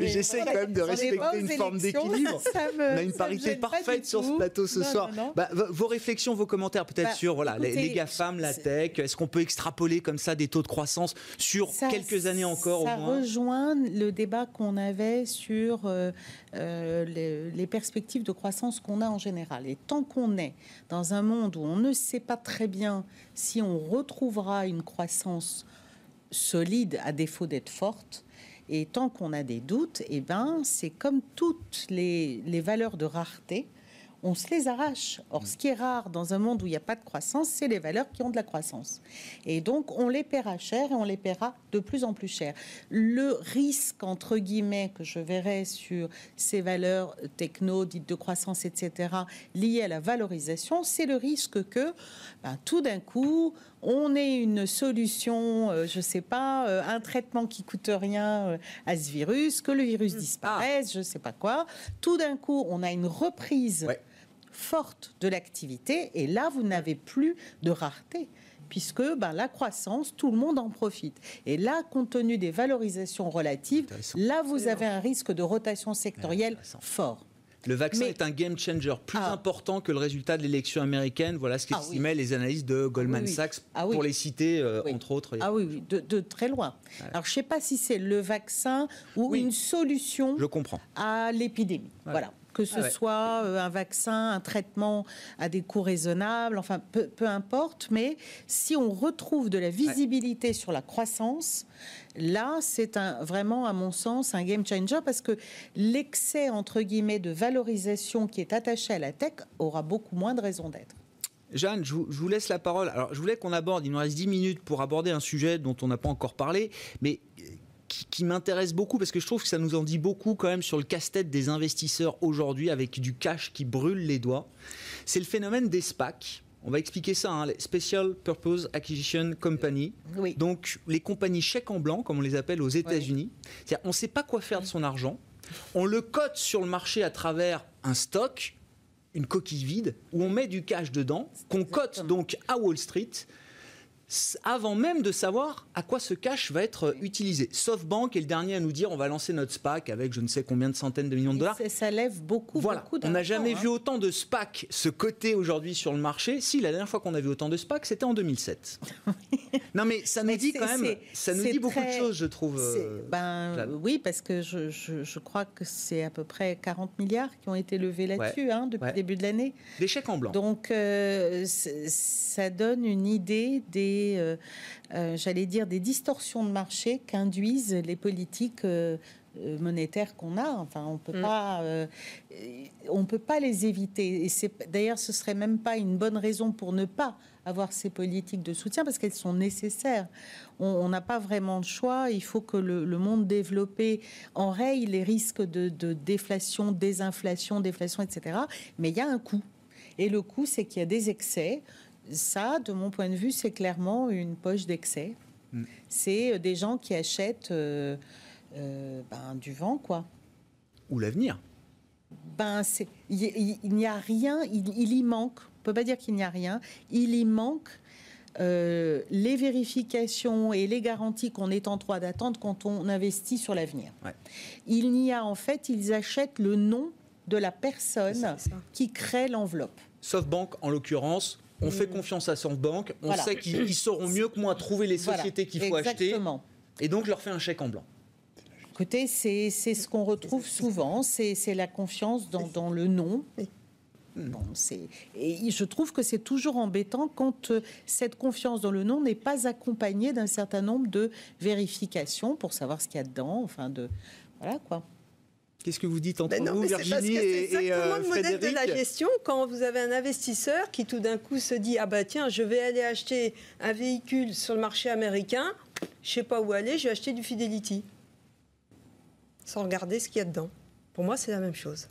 C'est J'essaie quand même de respecter une forme d'équilibre. On a une parité parfaite sur ce plateau ce soir. Bah, vos réflexions, vos commentaires peut-être bah, sur voilà, les, GAFAM, la tech. Est-ce qu'on peut extrapoler comme ça des taux de croissance sur quelques années encore Ça rejoint le débat qu'on avait sur euh, euh, les, les perspectives de croissance qu'on a en général. Et tant qu'on est dans un monde où on ne sait pas très bien si on retrouvera une croissance solide à défaut d'être forte. Et tant qu'on a des doutes, eh ben, c'est comme toutes les valeurs de rareté on se les arrache. Or, ce qui est rare dans un monde où il n'y a pas de croissance, c'est les valeurs qui ont de la croissance. Et donc, on les paiera cher et on les paiera de plus en plus cher. Le risque, entre guillemets, que je verrai sur ces valeurs techno, dites de croissance, etc., liées à la valorisation, c'est le risque que, ben, tout d'un coup, on ait une solution, euh, je ne sais pas, euh, un traitement qui coûte rien euh, à ce virus, que le virus mmh. disparaisse, je ne sais pas quoi. Tout d'un coup, on a une reprise forte de l'activité et là, vous n'avez plus de rareté puisque ben, la croissance, tout le monde en profite. Et là, compte tenu des valorisations relatives, là, vous avez un risque de rotation sectorielle fort. Le vaccin est un game changer plus ah. important que le résultat de l'élection américaine. Voilà ce qu'estimaient ah les analystes de Goldman ah Sachs, pour les citer, euh, entre autres. Ah oui, de, très loin. Alors, je ne sais pas si c'est le vaccin ou une solution je comprends. à l'épidémie. Voilà que ce ah soit euh, un vaccin, un traitement à des coûts raisonnables, enfin peu, importe, mais si on retrouve de la visibilité sur la croissance, là c'est un, vraiment à mon sens un game changer parce que l'excès entre guillemets de valorisation qui est attaché à la tech aura beaucoup moins de raison d'être. Jeanne, je vous, laisse la parole. Alors, je voulais qu'on aborde, il nous reste 10 minutes pour aborder un sujet dont on n'a pas encore parlé, mais qui, m'intéresse beaucoup parce que je trouve que ça nous en dit beaucoup quand même sur le casse-tête des investisseurs aujourd'hui avec du cash qui brûle les doigts. C'est le phénomène des SPAC. On va expliquer ça, hein, les Special Purpose Acquisition Company. Donc les compagnies chèques en blanc, comme on les appelle aux États-Unis. On ne sait pas quoi faire de son argent. On le cote sur le marché à travers un stock, une coquille vide, où on met du cash dedans, qu'on cote donc à Wall Street avant même de savoir à quoi ce cash va être utilisé. SoftBank est le dernier à nous dire on va lancer notre SPAC avec je ne sais combien de centaines de millions de dollars. Ça lève beaucoup, voilà. On n'a jamais vu hein. autant de SPAC se coter aujourd'hui sur le marché. Si, la dernière fois qu'on a vu autant de SPAC, c'était en 2007. non mais ça nous dit quand même, ça nous dit beaucoup de choses, je trouve. Euh, ben, oui, parce que je, je, crois que c'est à peu près 40 milliards qui ont été levés là-dessus hein, depuis le début de l'année. Des chèques en blanc. Donc euh, ça donne une idée des euh, euh, j'allais dire, des distorsions de marché qu'induisent les politiques euh, monétaires qu'on a. Enfin, on peut mm. pas, on peut pas les éviter. Et c'est d'ailleurs, ce serait même pas une bonne raison pour ne pas avoir ces politiques de soutien parce qu'elles sont nécessaires. On n'a pas vraiment de choix. Il faut que le, monde développé enraye les risques de, de déflation, désinflation, déflation, etc. Mais il y a un coût. Et le coût, c'est qu'il y a des excès ça, de mon point de vue, c'est clairement une poche d'excès. Mm. C'est euh, des gens qui achètent euh, euh, ben, du vent, quoi. Ou l'avenir. Ben, il n'y a rien, il, y manque. On peut pas dire qu'il n'y a rien. Il y manque les vérifications et les garanties qu'on est en droit d'attendre quand on investit sur l'avenir. Il n'y a en fait, ils achètent le nom de la personne qui crée l'enveloppe. SoftBank, en l'occurrence, on fait mm. confiance à SoftBank, on sait qu'ils sauront mieux que moi trouver les sociétés qu'il faut acheter, et donc leur fait un chèque en blanc. Écoutez, c'est ce qu'on retrouve souvent, c'est la confiance dans, le nom. Bon, et je trouve que c'est toujours embêtant quand euh, cette confiance dans le nom n'est pas accompagnée d'un certain nombre de vérifications pour savoir ce qu'il y a dedans. Enfin, de voilà quoi. Qu'est-ce que vous dites entre ben vous, Virginie et, C'est exactement le modèle de la gestion. Quand vous avez un investisseur qui tout d'un coup se dit ah bah tiens, je vais aller acheter un véhicule sur le marché américain, je sais pas où aller, je vais acheter du Fidelity, sans regarder ce qu'il y a dedans. Pour moi, c'est la même chose.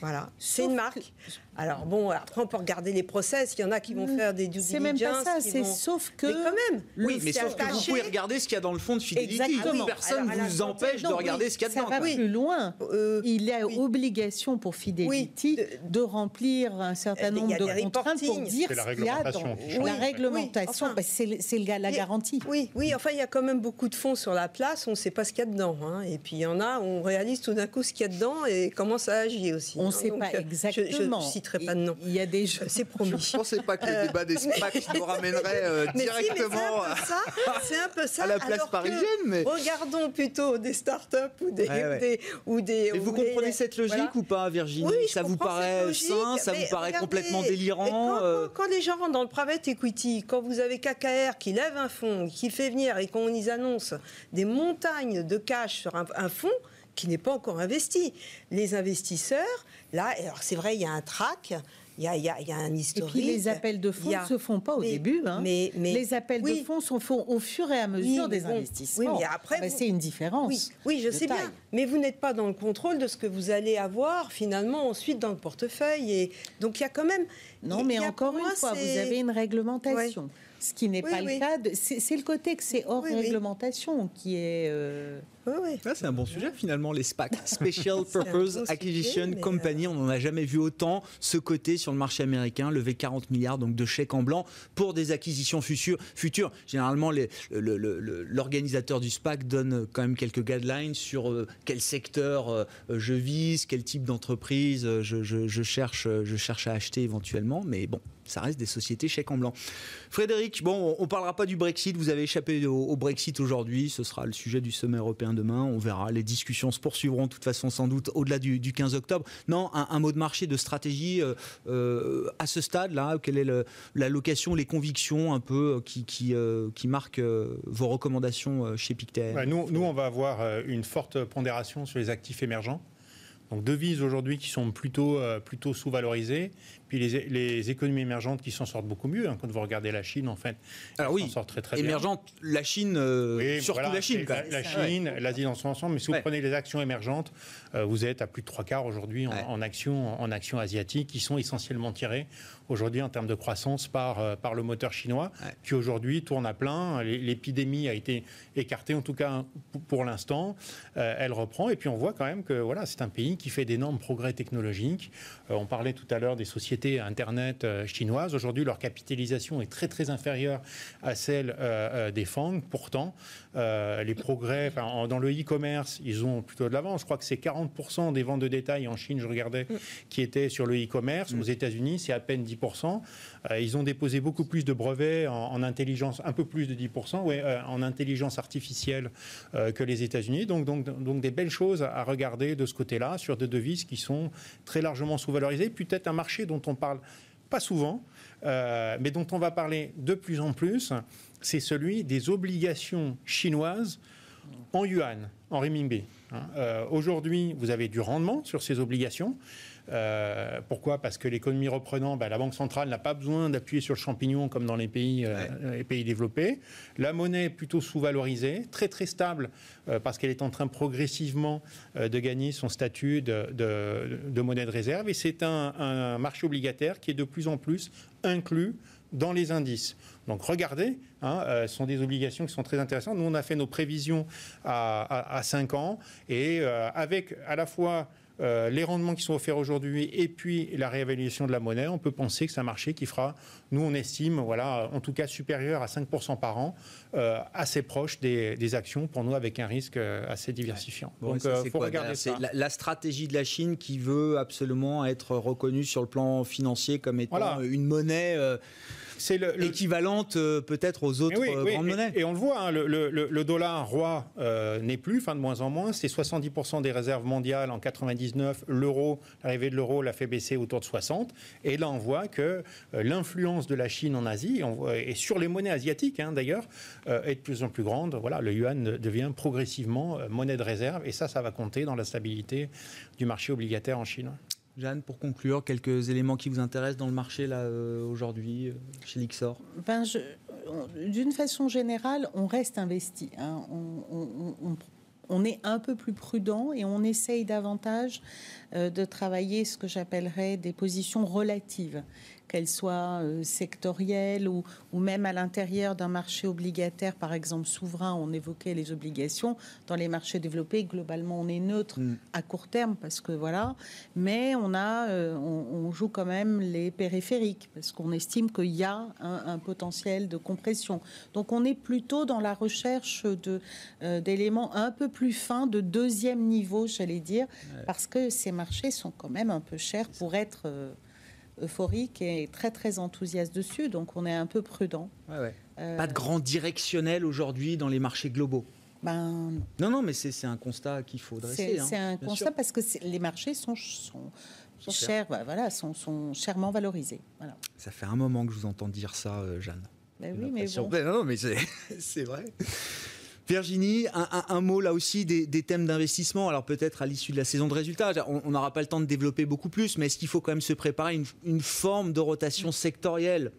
Voilà, c'est une marque. Alors bon, après on peut regarder les process. Il y en a qui vont faire des due C'est même pas ça. C'est sauf que. Mais quand même. Oui, mais sauf que vous pouvez regarder ce qu'il y a dans le fond de Fidelity. Exactement. Personne ne vous empêche de regarder ce qu'il y a dedans. Ça va plus loin. Euh, il y a obligation pour Fidelity de, remplir un certain nombre de contraintes pour dire ce qu'il y a dans la réglementation. Bah, c'est la garantie. Oui, oui. Enfin, il y a quand même beaucoup de fonds sur la place. On ne sait pas ce qu'il y a dedans. Hein. Et puis il y en a, on réalise tout d'un coup ce qu'il y a dedans et comment ça agit aussi. On ne sait pas exactement. Je ne citerai pas de nom. Il y a des C'est promis. Je ne pensais pas que le débat des SPAC nous ramènerait euh, directement c'est un, peu ça, à la place parisienne. Mais... Regardons plutôt des startups ou des. Ou des, vous comprenez cette logique ou pas, Virginie oui, Ça vous paraît sain Ça vous paraît complètement délirant euh quand, les gens rentrent dans le private equity, quand vous avez KKR qui lève un fonds, qui fait venir et qu'on y annonce des montagnes de cash sur un, un fonds qui n'est pas encore investi, les investisseurs, là, alors c'est vrai, il y a un track, il y, a, il, y a, un historique. Et puis les appels de fonds ne se font pas au début. Hein. Mais, mais, les appels de fonds se font au fur et à mesure des investissements. Oui, mais après, ah ben, c'est une différence. Oui, je sais bien. Mais vous n'êtes pas dans le contrôle de ce que vous allez avoir finalement ensuite dans le portefeuille. Et donc il y a quand même. Non, mais encore une fois, vous avez une réglementation. Ce qui n'est pas le cas. C'est le côté que c'est hors réglementation qui est. Euh, c'est un bon sujet finalement, les SPAC, Special Purpose Acquisition Company. On n'en a jamais vu autant ce côté sur le marché américain, lever 40 milliards donc de chèques en blanc pour des acquisitions futures. futures. Généralement, l'organisateur du SPAC donne quand même quelques guidelines sur euh, quel secteur euh, je vise, quel type d'entreprise je, cherche, je cherche à acheter éventuellement. Mais bon, ça reste des sociétés chèques en blanc. Frédéric, bon, on ne parlera pas du Brexit. Vous avez échappé au Brexit aujourd'hui. Ce sera le sujet du sommet européen demain. On verra. Les discussions se poursuivront de toute façon sans doute au-delà du, 15 octobre. Non, un, mot de marché, de stratégie euh, euh, à ce stade-là. Quelle est la location, les convictions un peu euh, qui, qui, qui marquent vos recommandations chez Pictet? Nous, nous, on va avoir une forte pondération sur les actifs émergents. Donc devises aujourd'hui qui sont plutôt, plutôt sous-valorisées, puis les, économies émergentes qui s'en sortent beaucoup mieux. Hein, quand vous regardez la Chine, en fait, Alors oui, s'en très très émergente, la Chine, euh, surtout la Chine. La, Chine, l'Asie dans son ensemble. Mais si vous prenez les actions émergentes, euh, vous êtes à plus de trois quarts aujourd'hui en, actions en actions asiatiques qui sont essentiellement tirées aujourd'hui en termes de croissance par, euh, par le moteur chinois, qui aujourd'hui tourne à plein. L'épidémie a été écartée, en tout cas pour l'instant. elle reprend. Et puis on voit quand même que voilà, c'est un pays qui fait d'énormes progrès technologiques. on parlait tout à l'heure des sociétés Internet euh, chinoises. Aujourd'hui, leur capitalisation est très très inférieure à celle euh, euh, des FANG. Pourtant, les progrès dans le e-commerce, ils ont plutôt de l'avance. Je crois que c'est 40% des ventes de détail en Chine, je regardais, mm. qui étaient sur le e-commerce. Mm. Aux États-Unis, c'est à peine 10%. Ils ont déposé beaucoup plus de brevets en, intelligence, un peu plus de 10%, ouais, en intelligence artificielle que les États-Unis. Donc, donc, donc des belles choses à regarder de ce côté-là sur des devises qui sont très largement sous-valorisées. Peut-être un marché dont on parle pas souvent, euh, mais dont on va parler de plus en plus, c'est celui des obligations chinoises en yuan, en renminbi. Hein. Euh, aujourd'hui, vous avez du rendement sur ces obligations. Euh, pourquoi? Parce que l'économie reprenant, bah, la Banque centrale n'a pas besoin d'appuyer sur le champignon comme dans les pays, euh, les pays développés. La monnaie est plutôt sous-valorisée, très très stable, euh, parce qu'elle est en train progressivement de gagner son statut de, monnaie de réserve. Et c'est un, marché obligataire qui est de plus en plus inclus dans les indices. Donc regardez, hein, ce sont des obligations qui sont très intéressantes. Nous, on a fait nos prévisions à, à 5 ans et avec à la fois euh, les rendements qui sont offerts aujourd'hui et puis la réévaluation de la monnaie, on peut penser que c'est un marché qui fera, nous on estime, voilà, en tout cas supérieur à 5% par an, euh, assez proche des, actions pour nous avec un risque euh, assez diversifiant. Donc faut regarder ça. La, stratégie de la Chine qui veut absolument être reconnue sur le plan financier comme étant une monnaie c'est l'équivalente euh, peut-être aux autres euh, grandes monnaies. Et, on le voit, hein, le, dollar roi euh, n'est plus, enfin de moins en moins. C'est 70% des réserves mondiales en 99. L'euro, l'arrivée de l'euro l'a fait baisser autour de 60. Et là, on voit que l'influence de la Chine en Asie, et sur les monnaies asiatiques hein, d'ailleurs, est de plus en plus grande. Voilà, le yuan devient progressivement monnaie de réserve. Et ça, ça va compter dans la stabilité du marché obligataire en Chine. Jeanne, pour conclure, quelques éléments qui vous intéressent dans le marché là euh, aujourd'hui euh, chez Lixor? Ben, D'une façon générale, on reste investi. Hein. on est un peu plus prudent et on essaye davantage de travailler ce que j'appellerais des positions relatives qu'elles soient euh, sectorielles ou, ou, même à l'intérieur d'un marché obligataire, par exemple souverain, on évoquait les obligations. Dans les marchés développés, globalement, on est neutre mm. à court terme parce que voilà, mais on a, euh, on, joue quand même les périphériques parce qu'on estime qu'il y a un, potentiel de compression. Donc on est plutôt dans la recherche de euh, d'éléments un peu plus fins de deuxième niveau, j'allais dire, parce que ces marchés sont quand même un peu chers pour être euphorique et très très enthousiaste dessus, donc on est un peu prudent. Euh, Pas de grand directionnel aujourd'hui dans les marchés globaux ben, non, non, mais c'est un constat qu'il faut dresser. C'est hein, un constat parce que les marchés sont, sont, chers, voilà, sont, sont, chèrement valorisés. Voilà. Ça fait un moment que je vous entends dire ça, euh, Jeanne. Ben oui, mais bon. Non, non, mais c'est vrai. Virginie, un, mot là aussi des, thèmes d'investissement. Alors peut-être à l'issue de la saison de résultats, on n'aura pas le temps de développer beaucoup plus, mais est-ce qu'il faut quand même se préparer une, une forme de rotation sectorielle?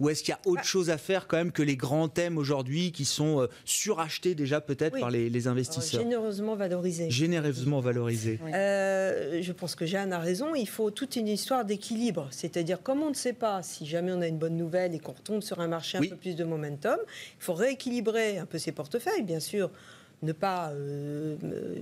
Ou est-ce qu'il y a autre bah. chose à faire quand même que les grands thèmes aujourd'hui qui sont euh, surachetés déjà peut-être par les, investisseurs Généreusement valorisés. Généreusement valorisés. Euh, je pense que Jeanne a raison. Il faut toute une histoire d'équilibre. C'est-à-dire, comme on ne sait pas si jamais on a une bonne nouvelle et qu'on retombe sur un marché un peu plus de momentum, il faut rééquilibrer un peu ses portefeuilles, bien sûr ne pas euh,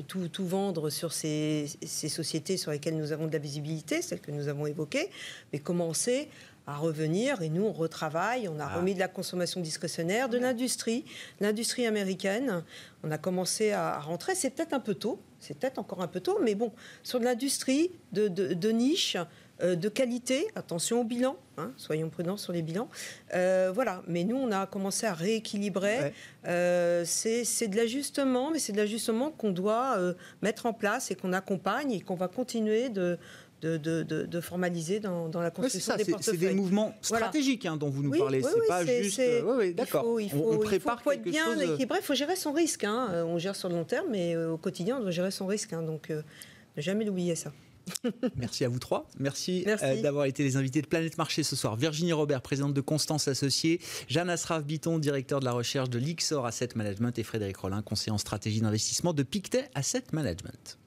tout, vendre sur ces, ces, sociétés sur lesquelles nous avons de la visibilité, celles que nous avons évoquées, mais commencer à revenir et nous on retravaille, on a ah. remis de la consommation discrétionnaire, de l'industrie, l'industrie américaine. On a commencé à rentrer, c'est peut-être un peu tôt, c'est peut-être encore un peu tôt, mais bon, sur de l'industrie de, de, niche, euh, de qualité, attention au bilan, hein, soyons prudents sur les bilans. Euh, voilà, mais nous on a commencé à rééquilibrer. Euh, c'est de l'ajustement, mais c'est de l'ajustement qu'on doit mettre en place et qu'on accompagne et qu'on va continuer de de, formaliser dans, la construction des portefeuilles. C'est des mouvements stratégiques hein, dont vous nous parlez. c'est pas juste. Euh, d'accord. Il faut, on, prépare être bien équilibré. Il faut gérer son risque. Hein. Euh, on gère sur le long terme, mais euh, au quotidien, on doit gérer son risque. Hein. donc, ne jamais l'oublier ça. Merci à vous trois. Merci, d'avoir été les invités de Planète Marché ce soir. Virginie Robert, présidente de Constance Associée, Jeanne Asraf Biton, directeur de la recherche de l'Ixor Asset Management et Frédéric Rollin, conseiller en stratégie d'investissement de Pictet Asset Management.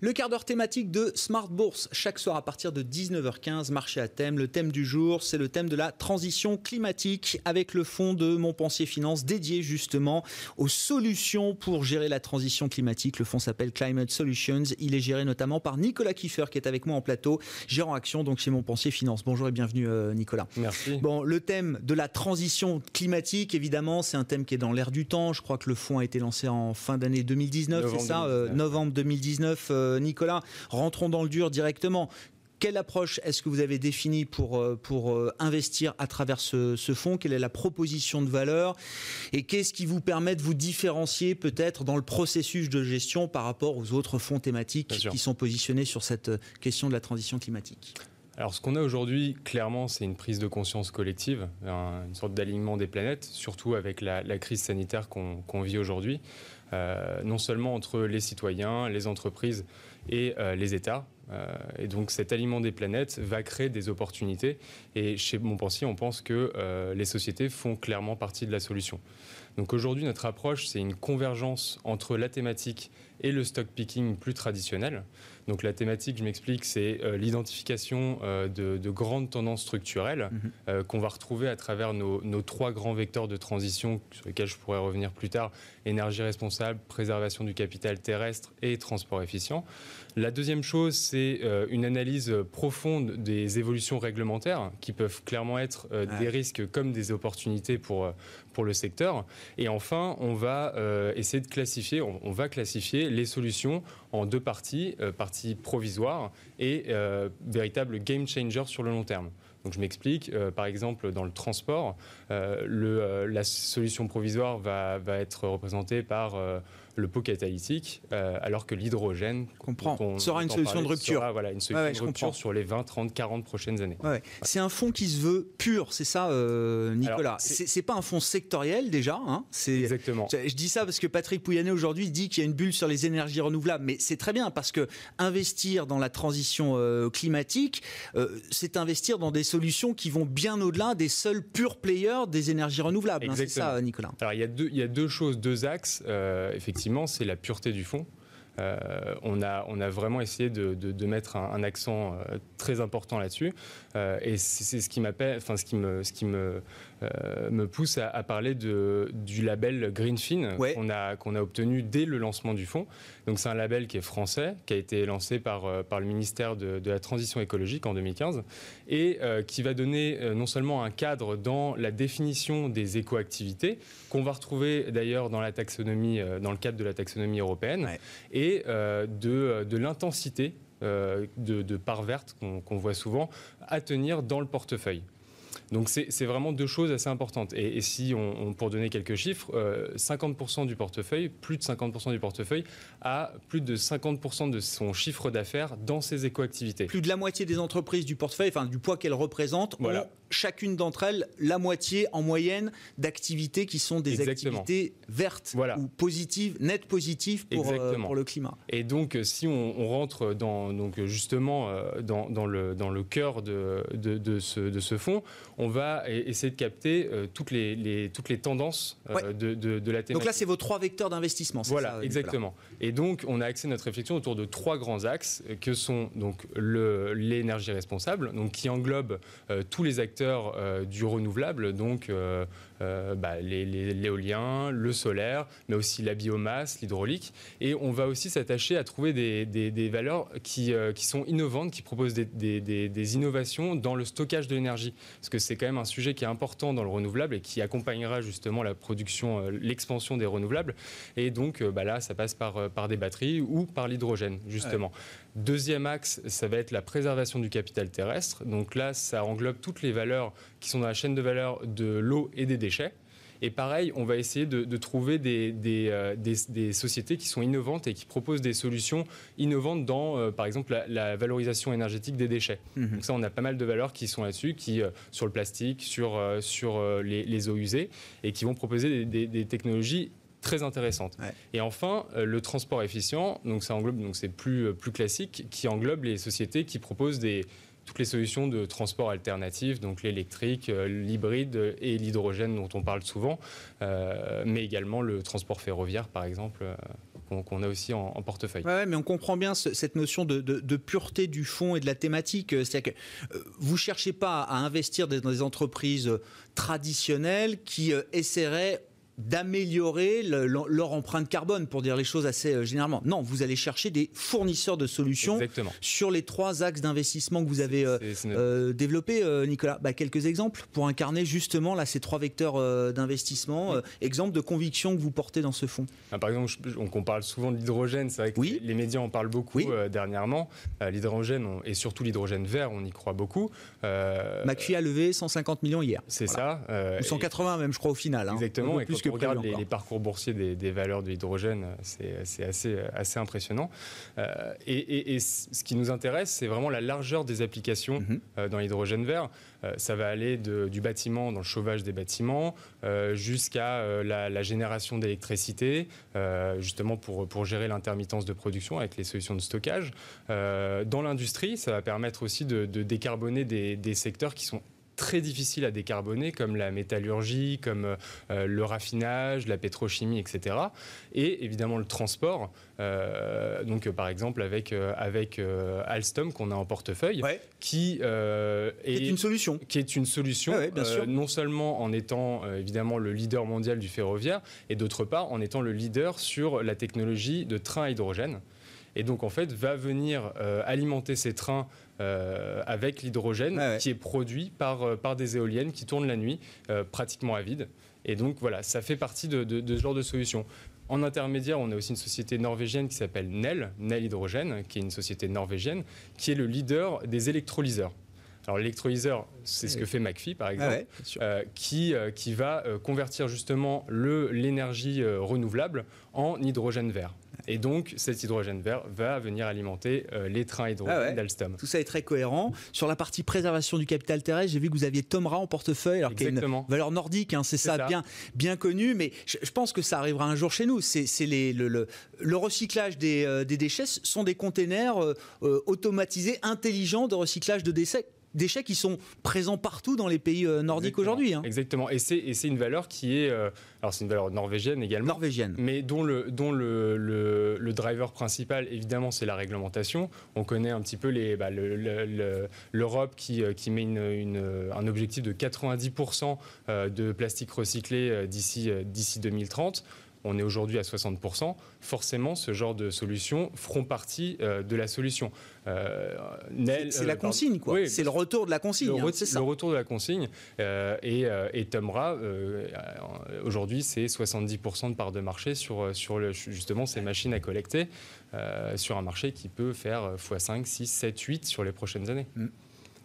Le quart d'heure thématique de Smart Bourse, chaque soir à partir de 19h15, marché à thème. Le thème du jour, c'est le thème de la transition climatique avec le fonds de Montpensier Finance dédié justement aux solutions pour gérer la transition climatique. Le fonds s'appelle Climate Solutions. Il est géré notamment par Nicolas Kiefer qui est avec moi en plateau, gérant action donc chez Montpensier Finance. Bonjour et bienvenue euh, Nicolas. Merci. Bon, le thème de la transition climatique, évidemment, c'est un thème qui est dans l'air du temps. Je crois que le fonds a été lancé en fin d'année 2019, c'est ça, euh, novembre 2019. Euh, Nicolas, rentrons dans le dur directement. Quelle approche est-ce que vous avez définie pour, euh, pour euh, investir à travers ce, fonds? Quelle est la proposition de valeur? Et qu'est-ce qui vous permet de vous différencier peut-être dans le processus de gestion par rapport aux autres fonds thématiques qui sont positionnés sur cette question de la transition climatique? Alors ce qu'on a aujourd'hui, clairement, c'est une prise de conscience collective, une sorte d'alignement des planètes, surtout avec la, crise sanitaire qu'on vit aujourd'hui, non seulement entre les citoyens, les entreprises, et euh, les États. Euh, et donc cet aliment des planètes va créer des opportunités. Et chez Montpensier, on pense que euh, les sociétés font clairement partie de la solution. Donc aujourd'hui, notre approche, c'est une convergence entre la thématique et le stock picking plus traditionnel. Donc la thématique, je m'explique, c'est l'identification de, grandes tendances structurelles mhm. qu'on va retrouver à travers nos, nos, trois grands vecteurs de transition sur lesquels je pourrais revenir plus tard énergie responsable, préservation du capital terrestre et transport efficient. La deuxième chose, c'est euh, une analyse profonde des évolutions réglementaires qui peuvent clairement être euh, des risques comme des opportunités pour, euh, pour le secteur. Et enfin, on va essayer de classifier, on, va classifier les solutions en deux parties, partie provisoire et véritable game changer sur le long terme. Donc je m'explique, par exemple dans le transport, le, la solution provisoire va, va, être représentée par le pot catalytique, euh, alors que l'hydrogène comprend sera une solution de rupture. voilà, une solution de rupture sur les 20, 30, 40 prochaines années. C'est un fonds qui se veut pur, c'est ça, euh, Nicolas? C'est pas un fonds sectoriel déjà. Hein? Exactement. Je dis ça parce que Patrick Pouyanné aujourd'hui dit qu'il y a une bulle sur les énergies renouvelables, mais c'est très bien parce que investir dans la transition euh, climatique, c'est investir dans des solutions qui vont bien au-delà des seuls purs players des énergies renouvelables. Hein, c'est ça, Nicolas? Alors il y a deux, il y a deux choses, deux axes. effectivement c'est la pureté du fond. Euh, on, a, on a vraiment essayé de, mettre un, accent euh, très important là-dessus. Euh, et c'est ce qui enfin ce qui me, ce qui me, me pousse à, parler de, du label Greenfin qu'on a, qu'on a obtenu dès le lancement du fonds. Donc c'est un label qui est français, qui a été lancé par, par le ministère de, la Transition écologique en 2015 et qui va donner non seulement un cadre dans la définition des écoactivités qu'on va retrouver d'ailleurs dans la taxonomie, dans le cadre de la taxonomie européenne, et euh, de, de l'intensité euh, de, de part verte qu'on voit souvent à tenir dans le portefeuille. Donc c'est vraiment deux choses assez importantes. Et, si on, pour donner quelques chiffres, 50% euh, du portefeuille, plus de 50% du portefeuille, a plus de 50% de son chiffre d'affaires dans ses écoactivités. Plus de la moitié des entreprises du portefeuille, enfin du poids qu'elles représentent, ont chacune d'entre elles la moitié en moyenne d'activités qui sont des activités vertes ou positives, nettes positives pour, euh, pour, le climat. Et donc si on, rentre dans, donc justement euh, dans, dans, le, dans le cœur de, de, de, ce, de ce fonds, on va essayer de capter euh, toutes, les, toutes les tendances euh, de, de, la thématique. Donc là, c'est vos trois vecteurs d'investissement. Voilà, exactement. Et donc, on a axé notre réflexion autour de trois grands axes euh, que sont donc l'énergie responsable, donc qui englobe tous les acteurs du renouvelable, donc euh, bah, l'éolien, le solaire, mais aussi la biomasse, l'hydraulique. Et on va aussi s'attacher à trouver des, valeurs qui, euh, qui, sont innovantes, qui proposent des, innovations dans le stockage de l'énergie. Parce que c'est quand même un sujet qui est important dans le renouvelable et qui accompagnera justement la production, euh, l'expansion des renouvelables. Et donc bah, là, ça passe par, par des batteries ou par l'hydrogène, justement. Deuxième axe, ça va être la préservation du capital terrestre. Donc là, ça englobe toutes les valeurs qui sont dans la chaîne de valeur de l'eau et des déchets. Et pareil, on va essayer de, trouver euh, des, sociétés qui sont innovantes et qui proposent des solutions innovantes dans, euh, par exemple, la, valorisation énergétique des déchets. Mhm. Donc ça, on a pas mal de valeurs qui sont là-dessus, qui euh, sur le plastique, sur, sur les, eaux usées, et qui vont proposer des, technologies très intéressantes. Et enfin, le transport efficient, donc ça englobe, donc c'est plus, plus classique, qui englobe les sociétés qui proposent des, toutes les solutions de transport alternatifs, donc l'électrique, euh, l'hybride et l'hydrogène dont on parle souvent, euh, mais également le transport ferroviaire par exemple. Euh, qu'on a aussi en, portefeuille. Ouais, mais on comprend bien cette notion de, pureté du fond et de la thématique. C'est-à-dire que vous ne cherchez pas à investir dans des entreprises traditionnelles qui essaieraient d'améliorer leur empreinte carbone, pour dire les choses assez euh, généralement. Non, vous allez chercher des fournisseurs de solutions sur les trois axes d'investissement que vous avez euh, euh, développés, Nicolas. Bah, quelques exemples pour incarner justement là, ces trois vecteurs d'investissement. exemple de conviction que vous portez dans ce fonds. Ah, par exemple, on, parle souvent de l'hydrogène. C'est vrai que oui. les médias en parlent beaucoup dernièrement. l'hydrogène et surtout l'hydrogène vert, on y croit beaucoup. McPhee a levé 150 millions hier. C'est ça. Ou 180 même, je crois, au final. Hein. On regarde les, parcours boursiers des, valeurs de l'hydrogène, c'est assez, assez impressionnant. Euh, et, ce qui nous intéresse, c'est vraiment la largeur des applications mhm. euh, dans l'hydrogène vert. Euh, ça va aller du bâtiment, dans le chauffage des bâtiments, jusqu'à la, génération d'électricité, justement pour, pour gérer l'intermittence de production avec les solutions de stockage. dans l'industrie, ça va permettre aussi de, décarboner des, des secteurs qui sont très difficiles à décarboner, comme la métallurgie, comme euh, le raffinage, la pétrochimie, etc. Et évidemment le transport. Euh, donc par exemple avec euh, avec Alstom qu'on a en portefeuille, qui est, une solution, qui est une solution, ah non seulement en étant évidemment le leader mondial du ferroviaire, et d'autre part en étant le leader sur la technologie de train à hydrogène et donc en fait va venir alimenter ces trains euh, avec l'hydrogène qui est produit par, euh, par des éoliennes qui tournent la nuit euh, pratiquement à vide. Et donc voilà, ça fait partie de, ce genre de solution. En intermédiaire, on a aussi une société norvégienne qui s'appelle Nel, Nel Hydrogène, qui est une société norvégienne, qui est le leader des électrolyseurs. Alors l'électrolyseur, c'est ce que fait McPhee par exemple, qui, qui va convertir justement l'énergie renouvelable en hydrogène vert. Et donc, cet hydrogène vert va venir alimenter euh, les trains hydrogène ah d'Alstom. Tout ça est très cohérent. Sur la partie préservation du capital terrestre, j'ai vu que vous aviez Tomra en portefeuille, alors qu'il y a une valeur nordique, hein, c'est ça, bien, bien connu, mais je, pense que ça arrivera un jour chez nous. C'est le, le, le, recyclage des, euh, des, déchets sont des containers euh, automatisés, intelligents de recyclage de déchets déchets qui sont présents partout dans les pays euh, nordiques aujourd'hui. Hein. Exactement. Et c'est une valeur qui est. Euh, alors, c'est une valeur norvégienne également. Norvégienne. Mais dont le, dont le, le, driver principal, évidemment, c'est la réglementation. On connaît un petit peu bah, l'Europe qui, euh, qui met une, un objectif de 90% de plastique recyclé d'ici 2030 on est aujourd'hui à 60%, forcément ce genre de solutions feront partie euh, de la solution. Euh, c'est la euh, consigne, quoi. c'est le retour de la consigne. Le, hein, le retour de la consigne. et, et Tomra, aujourd'hui, c'est 70% de part de marché sur, sur justement ces machines à collecter, sur un marché qui peut faire x5, 6, 7, 8 sur les prochaines années. Mm.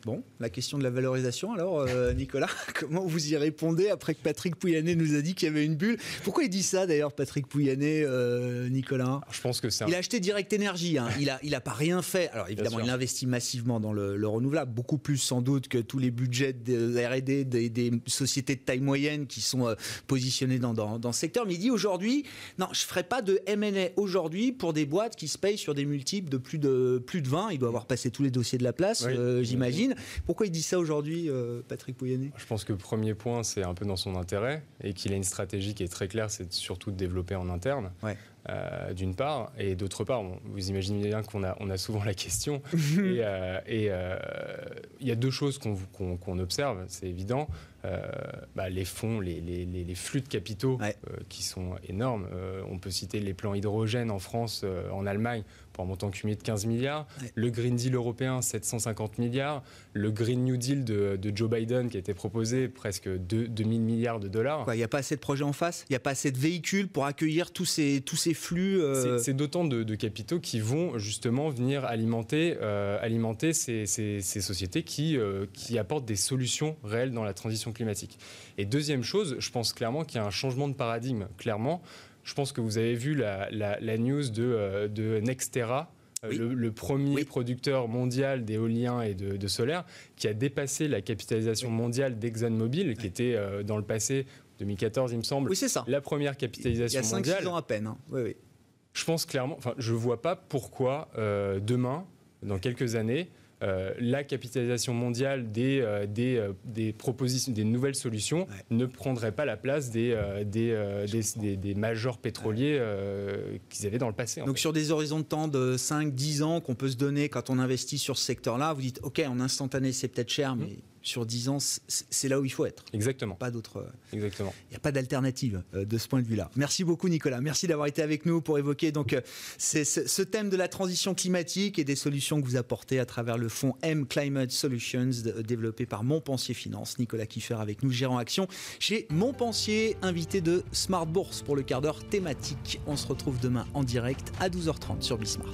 Bon, la question de la valorisation, alors, euh, Nicolas, comment vous y répondez après que Patrick Pouyanné nous a dit qu'il y avait une bulle? Pourquoi il dit ça, d'ailleurs, Patrick Pouyanné, euh, Nicolas? Je pense que c'est Il a acheté Direct Energy, hein. il n'a il a pas rien fait. Alors, évidemment, il investit massivement dans le, renouvelable, beaucoup plus sans doute que tous les budgets de R&D des, sociétés de taille moyenne qui sont euh, positionnées dans, dans, ce secteur. Mais il dit aujourd'hui, non, je ne ferai pas de M&A aujourd'hui pour des boîtes qui se payent sur des multiples de plus de, plus de 20. Il doit avoir passé tous les dossiers de la place, j'imagine. Pourquoi il dit ça aujourd'hui, euh, Patrick Pouyanné? Je pense que le premier point, c'est un peu dans son intérêt et qu'il a une stratégie qui est très claire, c'est surtout de développer en interne. Euh, d'une part, et d'autre part, vous imaginez bien qu'on a, on a souvent la question. et euh, il y a deux choses qu'on observe, c'est évident. Bah, les fonds, les, les, les, flux de capitaux qui sont énormes. on peut citer les plans hydrogène en France, en Allemagne, pour un montant cumulé de 15 milliards. Le Green Deal européen, 750 milliards. Le Green New Deal de, Joe Biden qui a été proposé, presque 2, 2000 milliards de dollars. Il n'y a pas assez de projets en face? Il n'y a pas assez de véhicules pour accueillir tous ces, tous ces flux euh C'est d'autant de, capitaux qui vont justement venir alimenter, euh, alimenter ces, ces, sociétés qui, euh, qui apportent des solutions réelles dans la transition climatique. Et deuxième chose, je pense clairement qu'il y a un changement de paradigme, clairement. Je pense que vous avez vu la, news de, euh, de Nextera, euh, le, premier producteur mondial d'éolien et de, solaire, qui a dépassé la capitalisation mondiale d'ExxonMobil, qui était euh, dans le passé, 2014 il me semble, oui, ça. la première capitalisation mondiale. Il y a 5 ans à peine. Hein. Oui, oui. Je pense clairement, enfin, je ne vois pas pourquoi demain, dans quelques années, euh, la capitalisation mondiale des, euh, des, euh, des, propositions, des nouvelles solutions ne prendrait pas la place des, des, des, des, majors pétroliers qu'ils avaient dans le passé. Donc sur des horizons de temps de 5-10 ans qu'on peut se donner quand on investit sur ce secteur-là, vous dites, OK, en instantané, c'est peut-être cher, mmh. mais sur 10 ans, c'est là où il faut être. Exactement. Pas d'autre. Euh, Exactement. Il n'y a pas d'alternative euh, de ce point de vue-là. Merci beaucoup, Nicolas. Merci d'avoir été avec nous pour évoquer donc euh, ce thème de la transition climatique et des solutions que vous apportez à travers le fonds M Climate Solutions développé par Montpensier Finance. Nicolas Kiffer avec nous, gérant action chez Montpensier, invité de Smart Bourse pour le quart d'heure thématique. On se retrouve demain en direct à 12h30 sur Bismart.